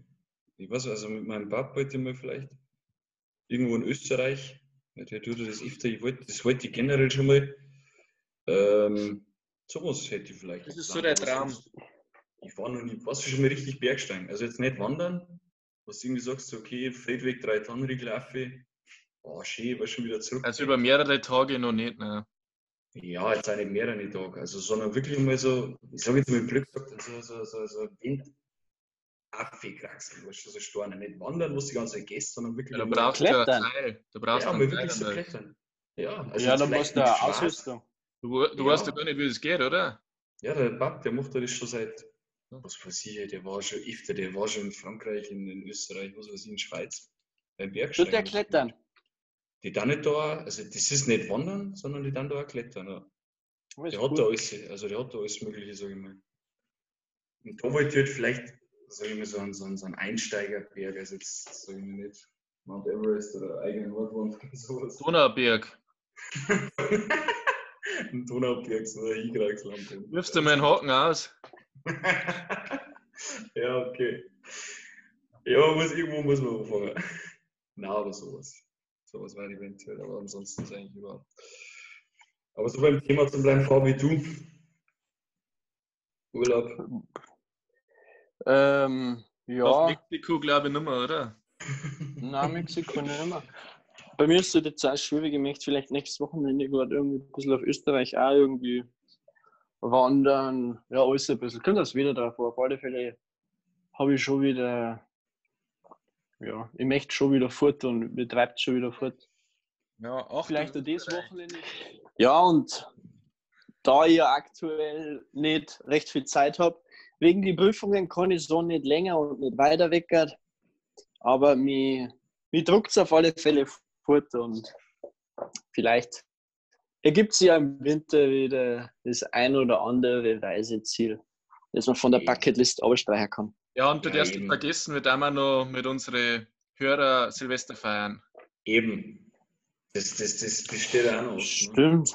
Ich weiß, also mit meinem Papa wollte ich mal vielleicht irgendwo in Österreich. Der tut das öfter, ich wollte, das wollte ich generell schon mal. Ähm, sowas hätte ich vielleicht. Das ist so der Traum. Ich war noch nie, warst du schon mal richtig Bergsteigen? Also jetzt nicht wandern, was du irgendwie sagst, okay, Feldweg, drei Tonnenriegel Affe, Oh, schön, ich war schon wieder zurück. Also über mehrere Tage noch nicht, ne? Ja, jetzt auch nicht mehrere Tage. Also, sondern wirklich mal so, ich sage jetzt mal Glück gesagt, so, so, so, so Wind. Affekraxel, weißt du, so Storne. Nicht wandern, was die ganze Zeit gehst, sondern wirklich. Ja, da mal- brauchst du ja Klettern. Teil. Da brauchst ja, du wirklich so Teil. klettern. Ja, also ja, jetzt da vielleicht musst du eine. Ausrüstung. Du, du Ja. weißt ja gar nicht, wie das geht, oder? Ja, der Pap, der macht das schon seit, was weiß ich, der war schon öfter, der war schon in Frankreich, in, in Österreich, was weiß ich, in Schweiz. Beim Tut Bergsteigen. der klettern? Die dann nicht da, also das ist nicht wandern, sondern die dann da auch klettern. Ja. Der hat da alles, also der hat da alles Mögliche, sag ich mal. Und da wollte ich halt vielleicht, sag ich mal, so einen, so einen, so einen Einsteigerberg, also jetzt, sag ich mal nicht, Mount Everest oder eigene Nordwand oder sowas. Donauberg. Ein Donauberg, so ein Hinkraxland. Wirfst du mal einen Haken aus? ja, okay. Ja, muss, irgendwo muss man anfangen. Na, aber sowas. Sowas war eventuell, aber ansonsten ist eigentlich überhaupt. Aber so beim Thema zu bleiben, Fabi, du. Urlaub. Ähm, Auf ja, Mexiko glaube ich nicht mehr, oder? nein, Mexiko nicht mehr. Bei mir ist es jetzt auch schwierig, ich möchte vielleicht nächstes Wochenende gerade irgendwie ein bisschen auf Österreich auch irgendwie wandern. Ja, alles ein bisschen. Kommt das wieder drauf. aber Auf alle Fälle habe ich schon wieder, ja, ich möchte schon wieder fort und mir treibt schon wieder fort. Ja, auch Vielleicht auch das Wochenende. Ja, und da ich ja aktuell nicht recht viel Zeit habe, wegen die Prüfungen kann ich so nicht länger und nicht weiter weggehen. Aber mir, mir druckt es auf alle Fälle fort und vielleicht ergibt sich ja im Winter wieder das ein oder andere Reiseziel, das man von der Bucketlist abstreichen kann. Ja, und du Ja, darfst nicht vergessen, wir da noch mit unseren Hörer Silvester feiern. Eben. Das, das, das, das steht auch noch. Ne? Stimmt.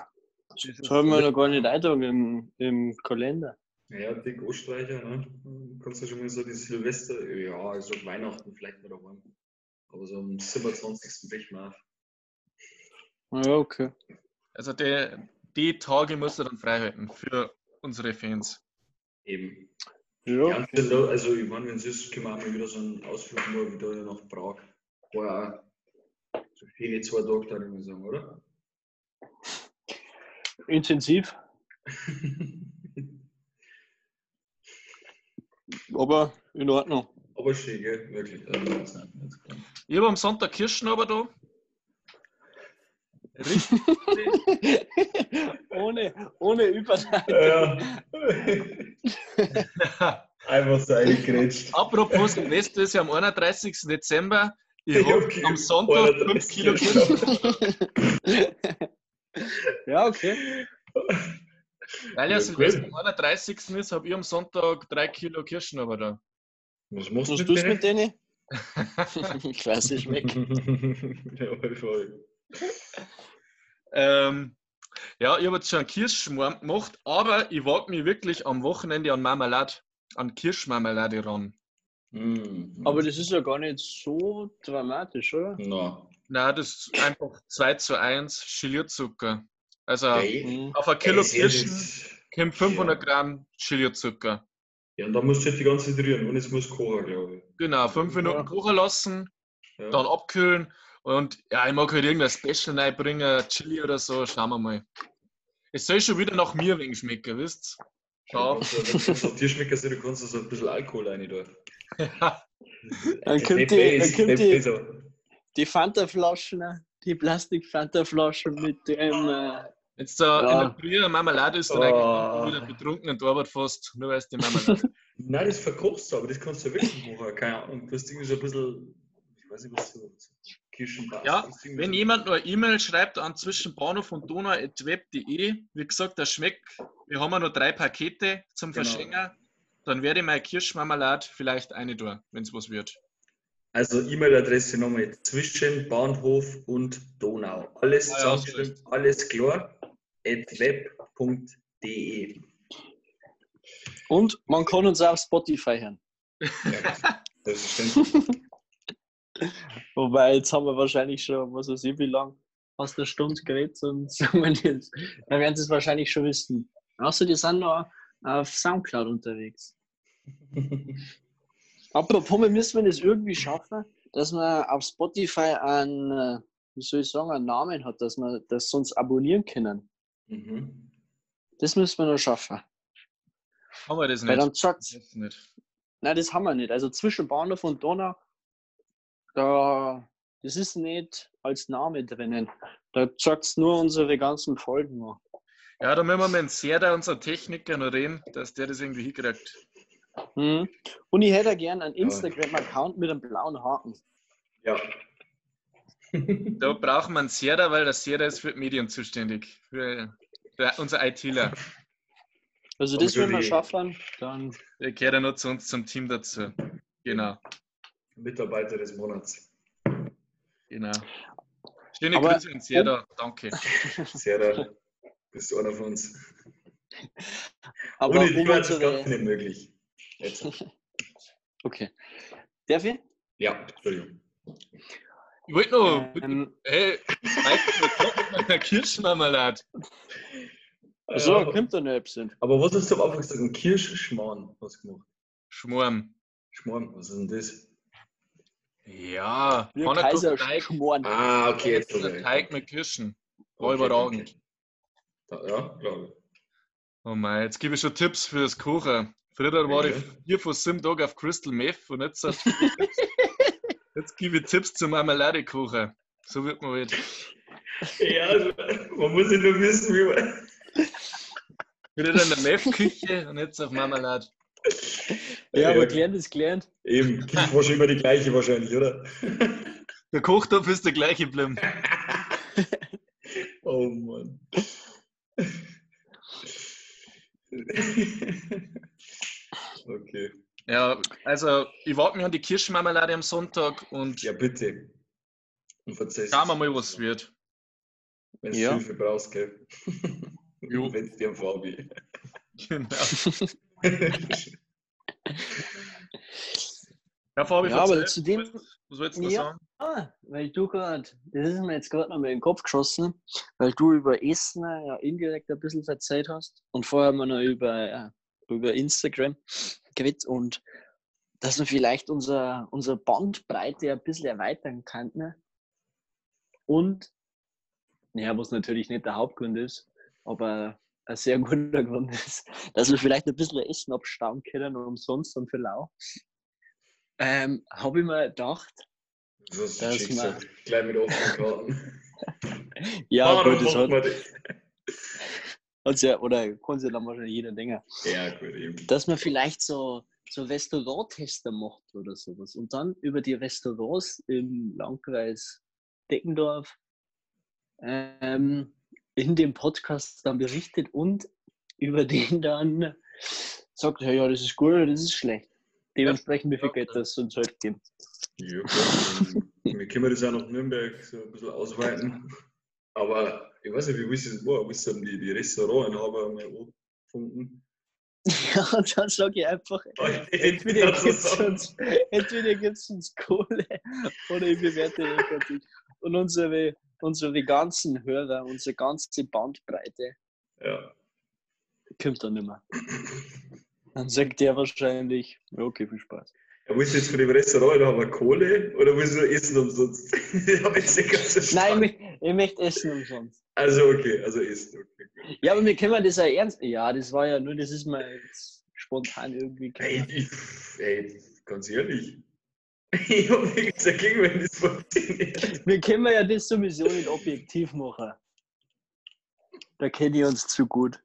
Das haben wir noch gar nicht eintragen im, im Kalender. Ja, Dick Österreicher, ne? Kannst du schon mal so die Silvester, ja, also Weihnachten vielleicht mal daheim. Aber so am 27. brechen wir auf. Ja, okay. Also die, die Tage musst du dann frei halten für unsere Fans. Eben. Ja, Ja, also, ich meine, wenn es ist, können wir auch mal wieder so einen Ausflug mal wieder nach Prag. War auch so viele zwei Tage, da ich mal sagen, oder? intensiv, aber in Ordnung. Aber schön, gell? Wirklich. Also. Ich habe am Sonntag Kirschen aber da. Richtig. ohne, ohne Überleitung. Einfach so eingegrätscht. Apropos Silvester ist ja am 31. Dezember. Ich Ich habe hab am Sonntag 5 Kilo Kirschen. ja, okay. Weil ja Ja, Silvester am 31. ist, habe ich am Sonntag 3 Kilo Kirschen aber da. Was machst Was du du mit denen? denen? ich weiß nicht, schmeckt. ja, voll. Ähm, ja, ich habe jetzt schon einen Kirschschmarrn gemacht, aber ich wage mich wirklich am Wochenende an Marmelade, an Kirschmarmelade ran. Mm. Aber das ist ja gar nicht so dramatisch, oder? Na, Nein, das ist einfach 2 zu 1 Chilierzucker. Also geil. Mhm. auf ein Kilo Kirschen kommt 500 Gramm Chilierzucker. Ja, und dann musst du halt die ganze Zeit rühren und es muss kochen, glaube ich. Genau, 5 Minuten Ja. kochen lassen, Ja. dann abkühlen und ja, ich mag halt irgendein Special reinbringen, Chili oder so, schauen wir mal. Es soll schon wieder nach mir wegen schmecken, wisst Ja, Schau. wenn du auf Tierschmecker sind, du kannst du so ein bisschen Alkohol rein da. Dann kommt die- dann kommt die- Die Fanta-Flaschen, die Plastik-Fanta-Flaschen mit dem. Äh, Jetzt da Ja. in der Früh eine Marmelade ist dann eigentlich Oh. wieder betrunken und arbeitet fast, nur weil es die Marmelade Nein, das verkochst du, aber das kannst du wirklich machen. Keine Ahnung. Du hast irgendwie so ein bisschen, ich weiß nicht, was so Kirschenbas. Ja, das Wenn jemand nur eine E-Mail schreibt an zwischenbahnhof und donau.web.de, wie gesagt, das schmeckt, wir haben ja noch drei Pakete zum Genau. Verschenken, dann werde ich meine Kirschmarmelade vielleicht eine tun, wenn es was wird. Also E-Mail-Adresse nochmal zwischen Bahnhof und Donau. Alles Ah ja, alles klar. web.de. und man kann uns auch auf Spotify hören. Ja, selbstverständlich. Wobei, jetzt haben wir wahrscheinlich schon, was weiß ich, wie lang, fast eine Stunde geredet und sagen wir jetzt, dann werden sie es wahrscheinlich schon wissen. Außer die sind noch auf Soundcloud unterwegs. Apropos, wir müssen wir das irgendwie schaffen, dass wir auf Spotify einen, äh, wie soll ich sagen, einen Namen hat, dass wir das sonst abonnieren können. Mhm. Das müssen wir noch schaffen. Haben wir das Weil nicht? dann sagt Das nicht. nein, das haben wir nicht. Also zwischen Bahnhof und Donau, da, das ist nicht als Name drinnen. Da sagt es nur unsere ganzen Folgen noch. Ja, da müssen wir mit dem Serda, unser Techniker, noch reden, dass der das irgendwie hinkriegt. Mhm. Und ich hätte gern einen Instagram-Account mit einem blauen Haken. Ja. Da brauchen wir einen Serda, weil der Serda ist für die Medien zuständig. Für der, unser ITler. Also das, wenn wir schaffen, dann Der gehört ja noch zu uns zum Team dazu. Genau, Mitarbeiter des Monats. genau. Schöne Aber- Grüße an Serda, danke. Sarah, bist du einer von uns. Aber Ohne dich war das. Ganze nicht möglich. Jetzt. Okay. Darf ich? Ja, Entschuldigung. Ich wollte noch, Ähm, hey, weißt du, was mit meiner Kirschmarmelade? so, Ja, kommt da noch etwas aber was hast du am Anfang gesagt? Ein Kirschschmarrn hast du gemacht. Schmorm. Schmarrn, was ist denn das? Ja, Wir Pfannkuchen Kaiser Teig, schmoren. Ah, okay, jetzt Teig mit Kirschen. War Okay, ja, glaube Oh mein, jetzt gebe ich schon Tipps fürs Kochen. Früher war ich vier von sieben Tagen auf Crystal Meth und jetzt, jetzt gebe ich Tipps zum Marmelade kochen. So wird man ich. Ja, also, man muss ja nur wissen, wie man. Wieder in der Meth-Küche und jetzt auf Marmelade. Ja, aber Ja. gelernt ist gelernt. Eben, Küche war schon immer die gleiche wahrscheinlich, oder? Der Kochtopf ist der gleiche geblieben. Oh Mann. okay. Ja, also ich warte mich an die Kirschmarmelade am Sonntag und Ja, bitte. Und schauen wir mal, was wird. Wenn du Ja. Hilfe brauchst, gell? Wenn es dir am Fabi. Genau. Ja, Fabi, Ja, aber zu dem- Was, willst du Ja. sagen? Ah, weil du gerade, das ist mir jetzt gerade noch mal in den Kopf geschossen, weil du über Essen ja indirekt ein bisschen verzeiht hast und vorher haben wir noch über, ja, über Instagram geredet und dass wir vielleicht unser, unsere Bandbreite ein bisschen erweitern könnten. Und, naja, was natürlich nicht der Hauptgrund ist, aber ein sehr guter Grund ist, dass wir vielleicht ein bisschen Essen abstauen können umsonst und für lau. Ähm, Habe ich mir gedacht, Das ist Das Schicksal. mal- Gleich mit offenen Karten. ja, Warum gut, das hat, man das? ja, oder kann sich dann wahrscheinlich jeder denken, Ja, gut, eben. dass man vielleicht so, so Restauranttester macht oder sowas und dann über die Restaurants im Landkreis Deckendorf ähm, in dem Podcast dann berichtet und über den dann sagt, hey, ja, das ist gut oder das ist schlecht. Dementsprechend, wie viel Geld das uns halt gibt. Ja. Wir können das auch nach Nürnberg so ein bisschen ausweiten. Aber ich weiß nicht, wie das machen? Willst du dann die, die Restaurantinhaber mal anfunken? Ja, und dann sage ich einfach, entweder gibt es uns, entweder gibt's uns Kohle oder ich bewerte negativ. Und unsere, unsere ganzen Hörer, unsere ganze Bandbreite Ja. kommt dann nicht mehr. Dann sagt der wahrscheinlich, okay, viel Spaß. Ja, willst du jetzt von dem Restaurantinhaber Kohle oder willst du Essen umsonst? ich habe jetzt Nein, ich, möcht- ich möchte essen umsonst. Also, okay, also Essen. Okay. Ja, aber wir können das ja ernst. Ja, das war ja nur, das ist mir jetzt spontan irgendwie. Ey, ich, ey, ganz ehrlich. Ich habe nichts dagegen, wenn das funktioniert. Wir können ja das sowieso nicht objektiv machen. Da kenne ich uns zu gut.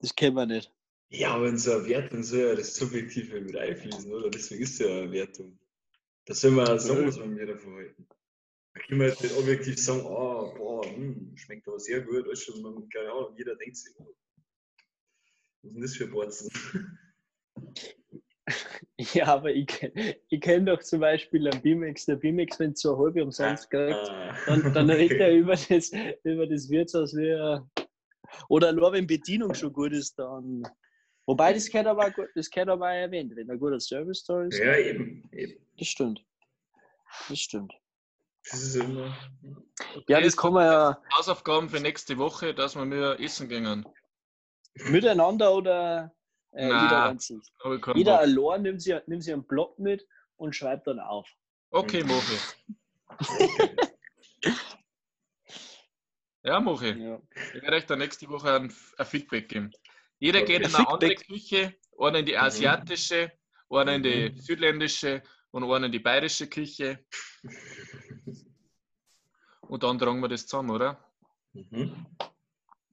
Das kennen wir nicht. Ja, aber in so einer Wertung soll ja das Subjektive mit einfließen, oder? Deswegen ist ja eine Wertung. Da soll man sagen, was man mir davon halten. Da kann man jetzt nicht objektiv sagen, oh, boah, hm, schmeckt aber sehr gut, weißt du, man, keine Ahnung, jeder denkt sich, oh, was ist denn das für Borzen? Ja, aber ich, kenn- ich kenne doch zum Beispiel einen Bimex. Der Bimex, wenn es so eine halbe umsonst kriegt, Ah, dann, dann okay. redet er über das, über das Wirtshaus wie ein- Oder nur wenn Bedienung schon gut ist, dann. Wobei das gehört aber, auch gut- das gehört aber auch erwähnt, wenn ein guter Service da ist. Ja, eben, eben. Das stimmt. Das stimmt. Das ist immer. Ja, das kann man ja Hausaufgaben für nächste Woche, dass wir mehr essen gehen. miteinander oder äh, Na, jeder keinen Jeder allein nimmt sich, nimmt sich einen Block mit und schreibt dann auf. Okay, mach ich. Ja, Mochi. Ja. Ich werde euch da nächste Woche ein, ein Feedback geben. Jeder geht in Ein eine andere? Küche, einer in die asiatische, einer in die südländische und einer in die bayerische Küche. Und dann tragen wir das zusammen, oder? Mhm.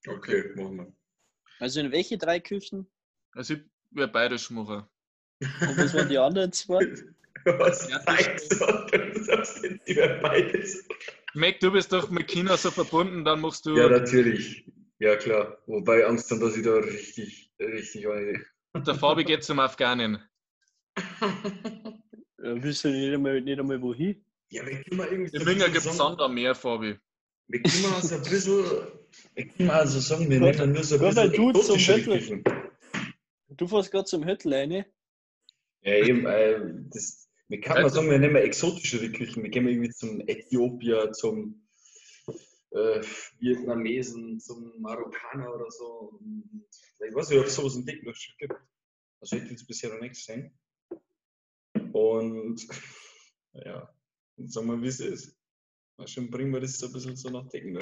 Okay, machen wir. Also in welche drei Küchen? Also ich werde bayerisch machen. Und was waren die anderen zwei? Was Ja, sagst du? Du sagst jetzt über beides. Mac, du bist doch mit China so verbunden, dann machst du. Ja, natürlich. Ja, klar. Wobei Angst haben, dass ich da richtig, richtig eine. der Fabi geht zum Afghanen. Ja, willst du nicht einmal, nicht einmal wohin? Ja, wir können mal irgendwie. Im so bisschen gibt es Sand am Meer, Fabi. Wir können mal so ein bisschen. Wir können mal also sagen, wir nehmen nur so ein Gott, bisschen. du zum. Küchen. Du fährst gerade zum Hüttel rein. Ja, eben, äh, das, wir kann mal sagen, wir nehmen exotischere Küchen. Wir gehen irgendwie zum Äthiopier, zum äh, Vietnamesen, zum Marokkaner oder so. Und ich weiß nicht, ob es sowas in Dick noch schon gibt. Also ich hätte jetzt bisher noch nichts gesehen. Und ja, und sagen wir, wie es ist. Mal schon bringen wir das so ein bisschen so nach Dicken.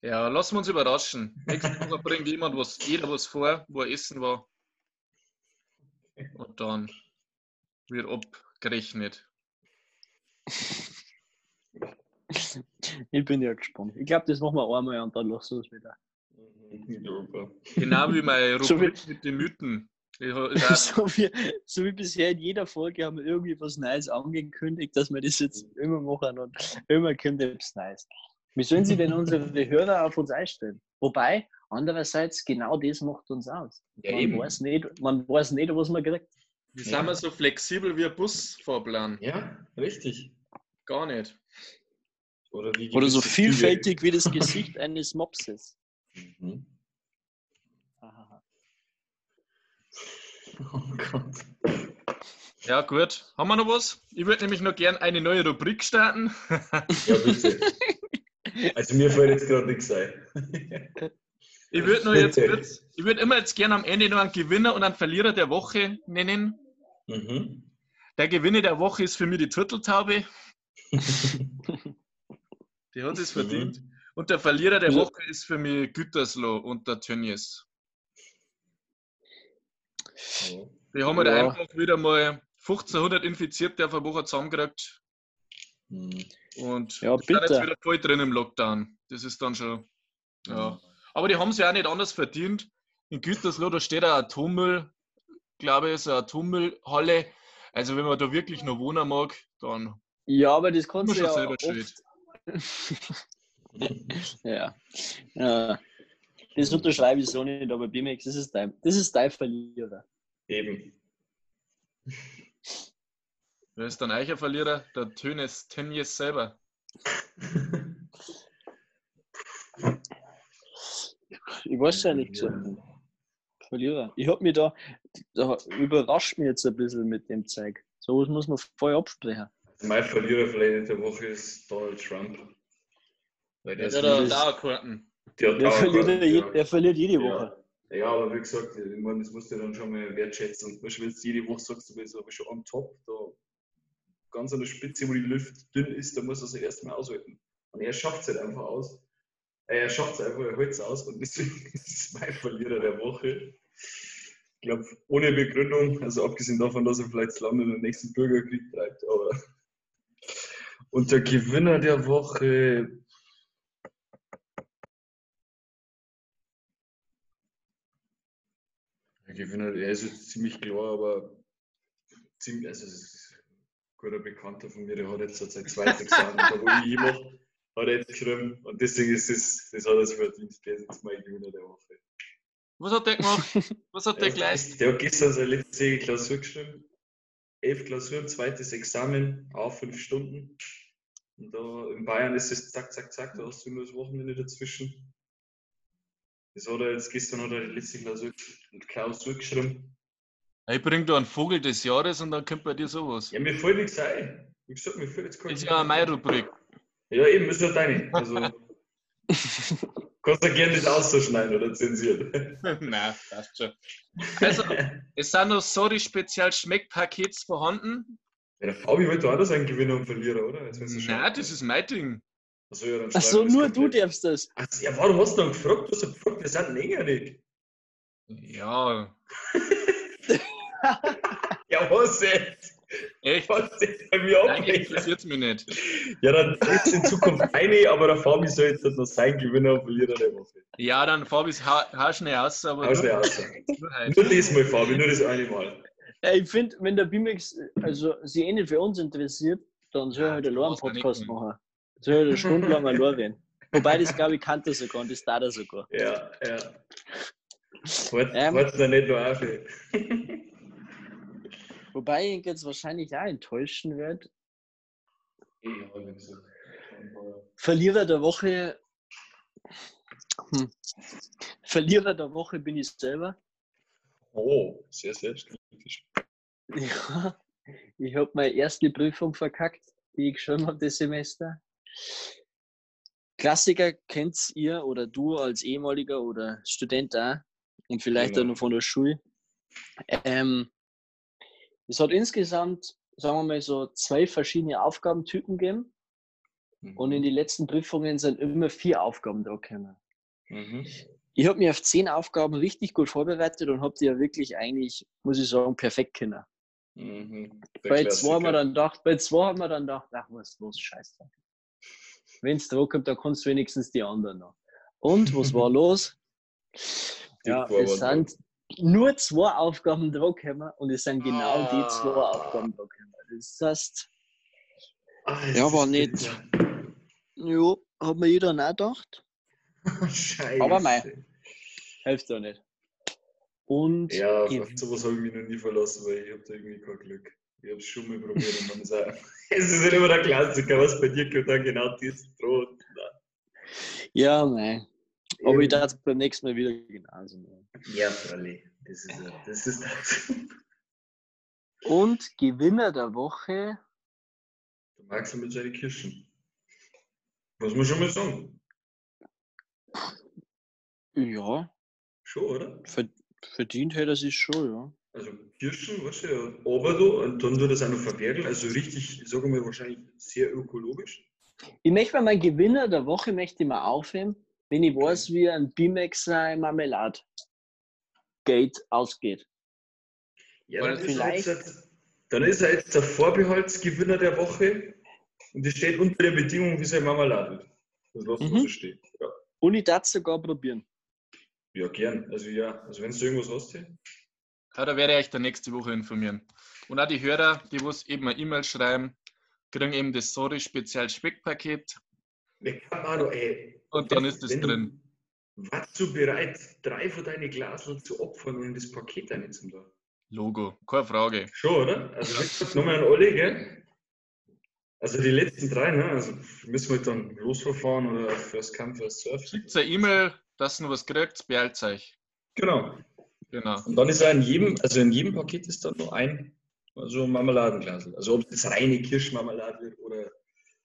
Ja, lassen wir uns überraschen. Nächste Woche bringt jemand was, jeder was vor, wo er essen war. Und dann wird abgerechnet. Ich bin ja gespannt. Ich glaube, das machen wir einmal und dann lassen wir es wieder. Genau wie meine So wie- Rubrik mit den Mythen. So, wie, so wie bisher in jeder Folge haben wir irgendwie was Neues angekündigt, dass wir das jetzt immer machen und immer kommt etwas Neues. Wie sollen sie denn unsere Hörer auf uns einstellen? Wobei, andererseits, genau das macht uns aus. Ja, man, eben. Weiß nicht, man weiß nicht, was man kriegt. wie sind wir so flexibel wie ein Busfahrplan? Ja, richtig. Gar nicht. Oder, wie Oder so gewisse Züge. vielfältig wie das Gesicht eines Mopses. Mhm. Oh Gott. Ja, gut. Haben wir noch was? Ich würde nämlich noch gern eine neue Rubrik starten. Ja, bitte. Also mir fällt jetzt gerade nichts ein. Ich würde nur jetzt ich würde immer jetzt gern am Ende noch einen Gewinner und einen Verlierer der Woche nennen. Mhm. Der Gewinner der Woche ist für mich die Turteltaube. Die hat es Mhm. verdient. Und der Verlierer der Also- Woche ist für mich Gütersloh und der Tönnies. Die haben halt Ja. einfach wieder mal 1500 Infizierte auf eine Woche zusammengekriegt. Mhm. Und Ja, die sind jetzt bitte. wieder voll drin im Lockdown. Das ist dann schon. Ja. Aber die haben es ja auch nicht anders verdient. In Gütersloh, da steht ein Atommüll, glaube ich, so eine Atommüllhalle. Also wenn man da wirklich noch wohnen mag, dann Ja, aber das kannst du ja selber oft... ja. ja. Das unterschreibe ich so nicht, aber BMX, das ist dein, das ist dein Verlierer. Eben. Wer ist dann euch ein Verlierer? Der Tönnies, Tönnies selber. Ich weiß ja nicht so. Verlierer. Ich habe mir da, da überrascht mich jetzt ein bisschen mit dem Zeug. So was muss man voll absprechen. Mein Verlierer vielleicht der Woche ist Donald Trump. Weil der, Der ist hat das- Dauerkarten. der, hat Der auch- verliert, ja, ja. der verliert jede Ja. Woche. Ja, aber wie gesagt, ich meine, das musst du dann schon mal wertschätzen. Und wenn du jede Woche sagst, du bist aber schon am Top, da ganz an der Spitze, wo die Luft dünn ist, da muss er sich erstmal aushalten. Und er schafft es halt einfach aus. Äh, Er schafft es einfach, er hält es aus und deswegen ist es mein Verlierer der Woche. Ich glaube, ohne Begründung, also abgesehen davon, dass er vielleicht das Land in den nächsten Bürgerkrieg treibt, aber. Und der Gewinner der Woche, Der Gewinner, er ist jetzt ziemlich klar, aber ziemlich, also es ist guter Bekannter von mir, der hat jetzt seit zwei, sechs Jahren, da wo ich mache, hat er jetzt geschrieben und deswegen ist es, das hat er sich verdient, der ist jetzt mein Gewinner der Woche. Was hat der gemacht? Was hat der gleich? der hat gestern seine letzte Klausur geschrieben, elf Klausuren, zweites Examen, auf fünf Stunden. Und da in Bayern ist es zack, zack, zack, da hast du nur das Wochenende dazwischen. Das hat er jetzt gestern hat er die letzte Klausur, Klausur geschrieben. Ich bring da einen Vogel des Jahres und dann kommt bei dir sowas. Ja, mir fällt nichts ein. Wie gesagt, mir fällt jetzt kein Ist ja meine Rubrik. Ja, eben, ist ja deine. Also, kannst du gerne nicht auszuschneiden oder zensieren. Nein, passt schon. Also, es sind noch Sorry Spezial Schmeckpakets vorhanden. Ja, der Fabi wollte auch noch sein Gewinner und Verlierer, oder? Jetzt du schon. Nein, das ist mein Ding. Also, ja, Ach so, nur du komplett. darfst das. Ach, ja, warum hast du dann gefragt? Du hast gefragt, wir sind länger Ja, Ja, was jetzt? echt. Was jetzt bei mir Eigentlich abbrechen? interessiert es mich nicht. Ja, dann ist in Zukunft eine, aber der Fabi soll jetzt noch sein Gewinner und Verlierer der Woche. Ja, dann Fabis ha hau schnell aus, aber Hau schnell nur, aus. nur heute. Nur diesmal, Fabi, nur das eine Mal. Ja, ich finde, wenn der Bimex also, sich eh nicht für uns interessiert, dann soll er halt einen brauchst ja nicht Podcast mehr. machen. Soll er eine Stunde lang allein reden. Wobei, das glaube ich, kann er sogar und das darf er sogar. Ja, ja. Halt, Ähm. halt da nicht noch auf. Wobei ich jetzt wahrscheinlich auch enttäuschen wird. Gesagt. Verlierer der Woche. Hm. Verlierer der Woche bin ich selber. Oh, sehr selbstkritisch. Ja, ich habe meine erste Prüfung verkackt, die ich geschrieben habe das Semester. Klassiker kennt ihr oder du als ehemaliger oder Student auch und vielleicht Genau. auch noch von der Schule. Ähm, es hat insgesamt, sagen wir mal, so zwei verschiedene Aufgabentypen gegeben und in die letzten Prüfungen sind immer vier Aufgaben da gekommen. Mhm. Ich habe mich auf zehn Aufgaben richtig gut vorbereitet und habe die ja wirklich eigentlich, muss ich sagen, perfekt kennen. Mhm. Bei zwei haben wir dann gedacht, bei zwei haben wir dann gedacht, ach was los, scheiße. Wenn es drauf kommt, dann kannst du wenigstens die anderen noch. Und was war los? Die ja, es sind nur zwei Aufgaben drauf gekommen und es sind genau die zwei Ah. Aufgaben drauf gekommen. Das heißt, Ah, Ja, war nicht. bitter. ja, hat mir jeder auch gedacht. Scheiße. Aber mei. Hilft auch nicht. Und Ja, auf sowas habe ich mich noch nie verlassen, weil ich habe da irgendwie kein Glück. Ich habe es schon mal probiert und dann ist auch, es ist halt immer der Klassiker, was bei dir kommt, dann genau dieses Brot. ja, nein. Aber ich darf beim nächsten Mal wieder genauso machen. Ja, freilich. Das ist das ist das. Und Gewinner der Woche, Der Max mit seinen Kirschen. Muss man schon mal sagen. ja, Schon, oder? ver verdient hätte er sich schon, ja. Also Kirschen, weißt du, ja, aber da, und dann wird das auch noch verwerkeln. Also richtig, ich sage mal, wahrscheinlich sehr ökologisch. Ich möchte mal meinen Gewinner der Woche möchte ich mal aufheben, wenn ich weiß, wie ein Bimex sein Marmelade Gate ausgeht. Ja, dann ist, er vielleicht- jetzt, dann ist er jetzt der Vorbehaltsgewinner der Woche und das steht unter der Bedingung, wie sein Marmelade wird. Das lassen wir Mhm. so stehen. Ja. Und ich darf sogar probieren. ja, gern. Also ja, also wenn du irgendwas hast hier. Ja, da werde ich euch dann nächste Woche informieren. Und auch die Hörer, die was eben eine E-Mail schreiben, kriegen eben das Sorry Spezial Speckpaket Wir kann auch noch, ey. Und dann ist es drin. Warst du bereit, drei von deinen Glasel zu opfern und in das Paket reinzumachen? Logo, keine Frage. Schon, oder? Also gesagt, nochmal an alle, gell? Also die letzten drei, ne? Also müssen wir dann losverfahren oder First Come, First Surf. Schickt eine E-Mail, dass ihr was kriegt, beeilt euch. Genau. Genau. Und dann ist ja in jedem, also in jedem Paket ist dann nur ein so ein Marmeladenglas. Also ob das reine Kirschmarmelade wird oder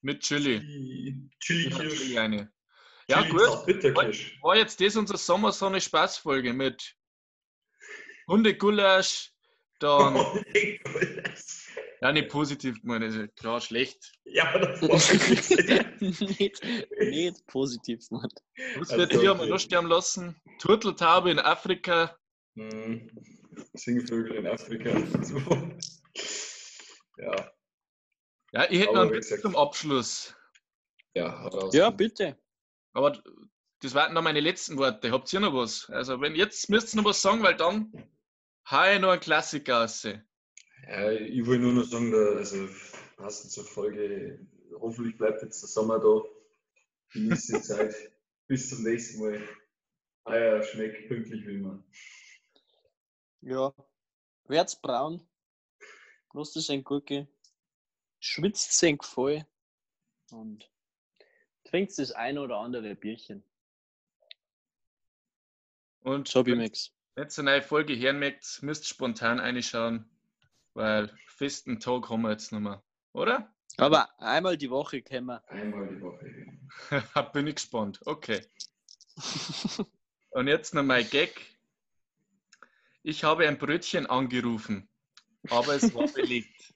Mit Chili. Chili Chili-Kirsch. eine. Ja, gut. War jetzt das unsere Sommersonne Spaßfolge mit Hundegulasch, dann, Oh, ja, nicht positiv gemeint, also klar, schlecht. ja, das war nicht, nicht positiv, Mann. Was Also, wird hier okay. noch sterben lassen? Turteltaube in Afrika. Hm, Singvögel in Afrika. So. Ja, Ja, ich hätte Aber noch einen Witz zum Abschluss. ja. Ja, bitte. Aber das waren noch meine letzten Worte. Habt ihr noch was? Also, wenn jetzt müsst ihr noch was sagen, weil dann ich noch einen Klassiker raus. Ja, ich will nur noch sagen, da, also passend zur Folge, hoffentlich bleibt jetzt der Sommer da. Genießt die Zeit. Bis zum nächsten Mal. Eier schmeckt pünktlich wie immer. Ja. Werd's braun. Lasst es ein Gurke. Schwitzt es voll. Und trinkt das ein oder andere Bierchen. Und So, wenn ihr eine neue Folge mögt, müsst ihr spontan reinschauen, weil festen Tag haben wir jetzt noch mal. Oder? Aber einmal die Woche können wir. Einmal die Woche. Bin ich gespannt. Okay. Und jetzt noch mein Gag. Ich habe ein Brötchen angerufen, aber es war belegt.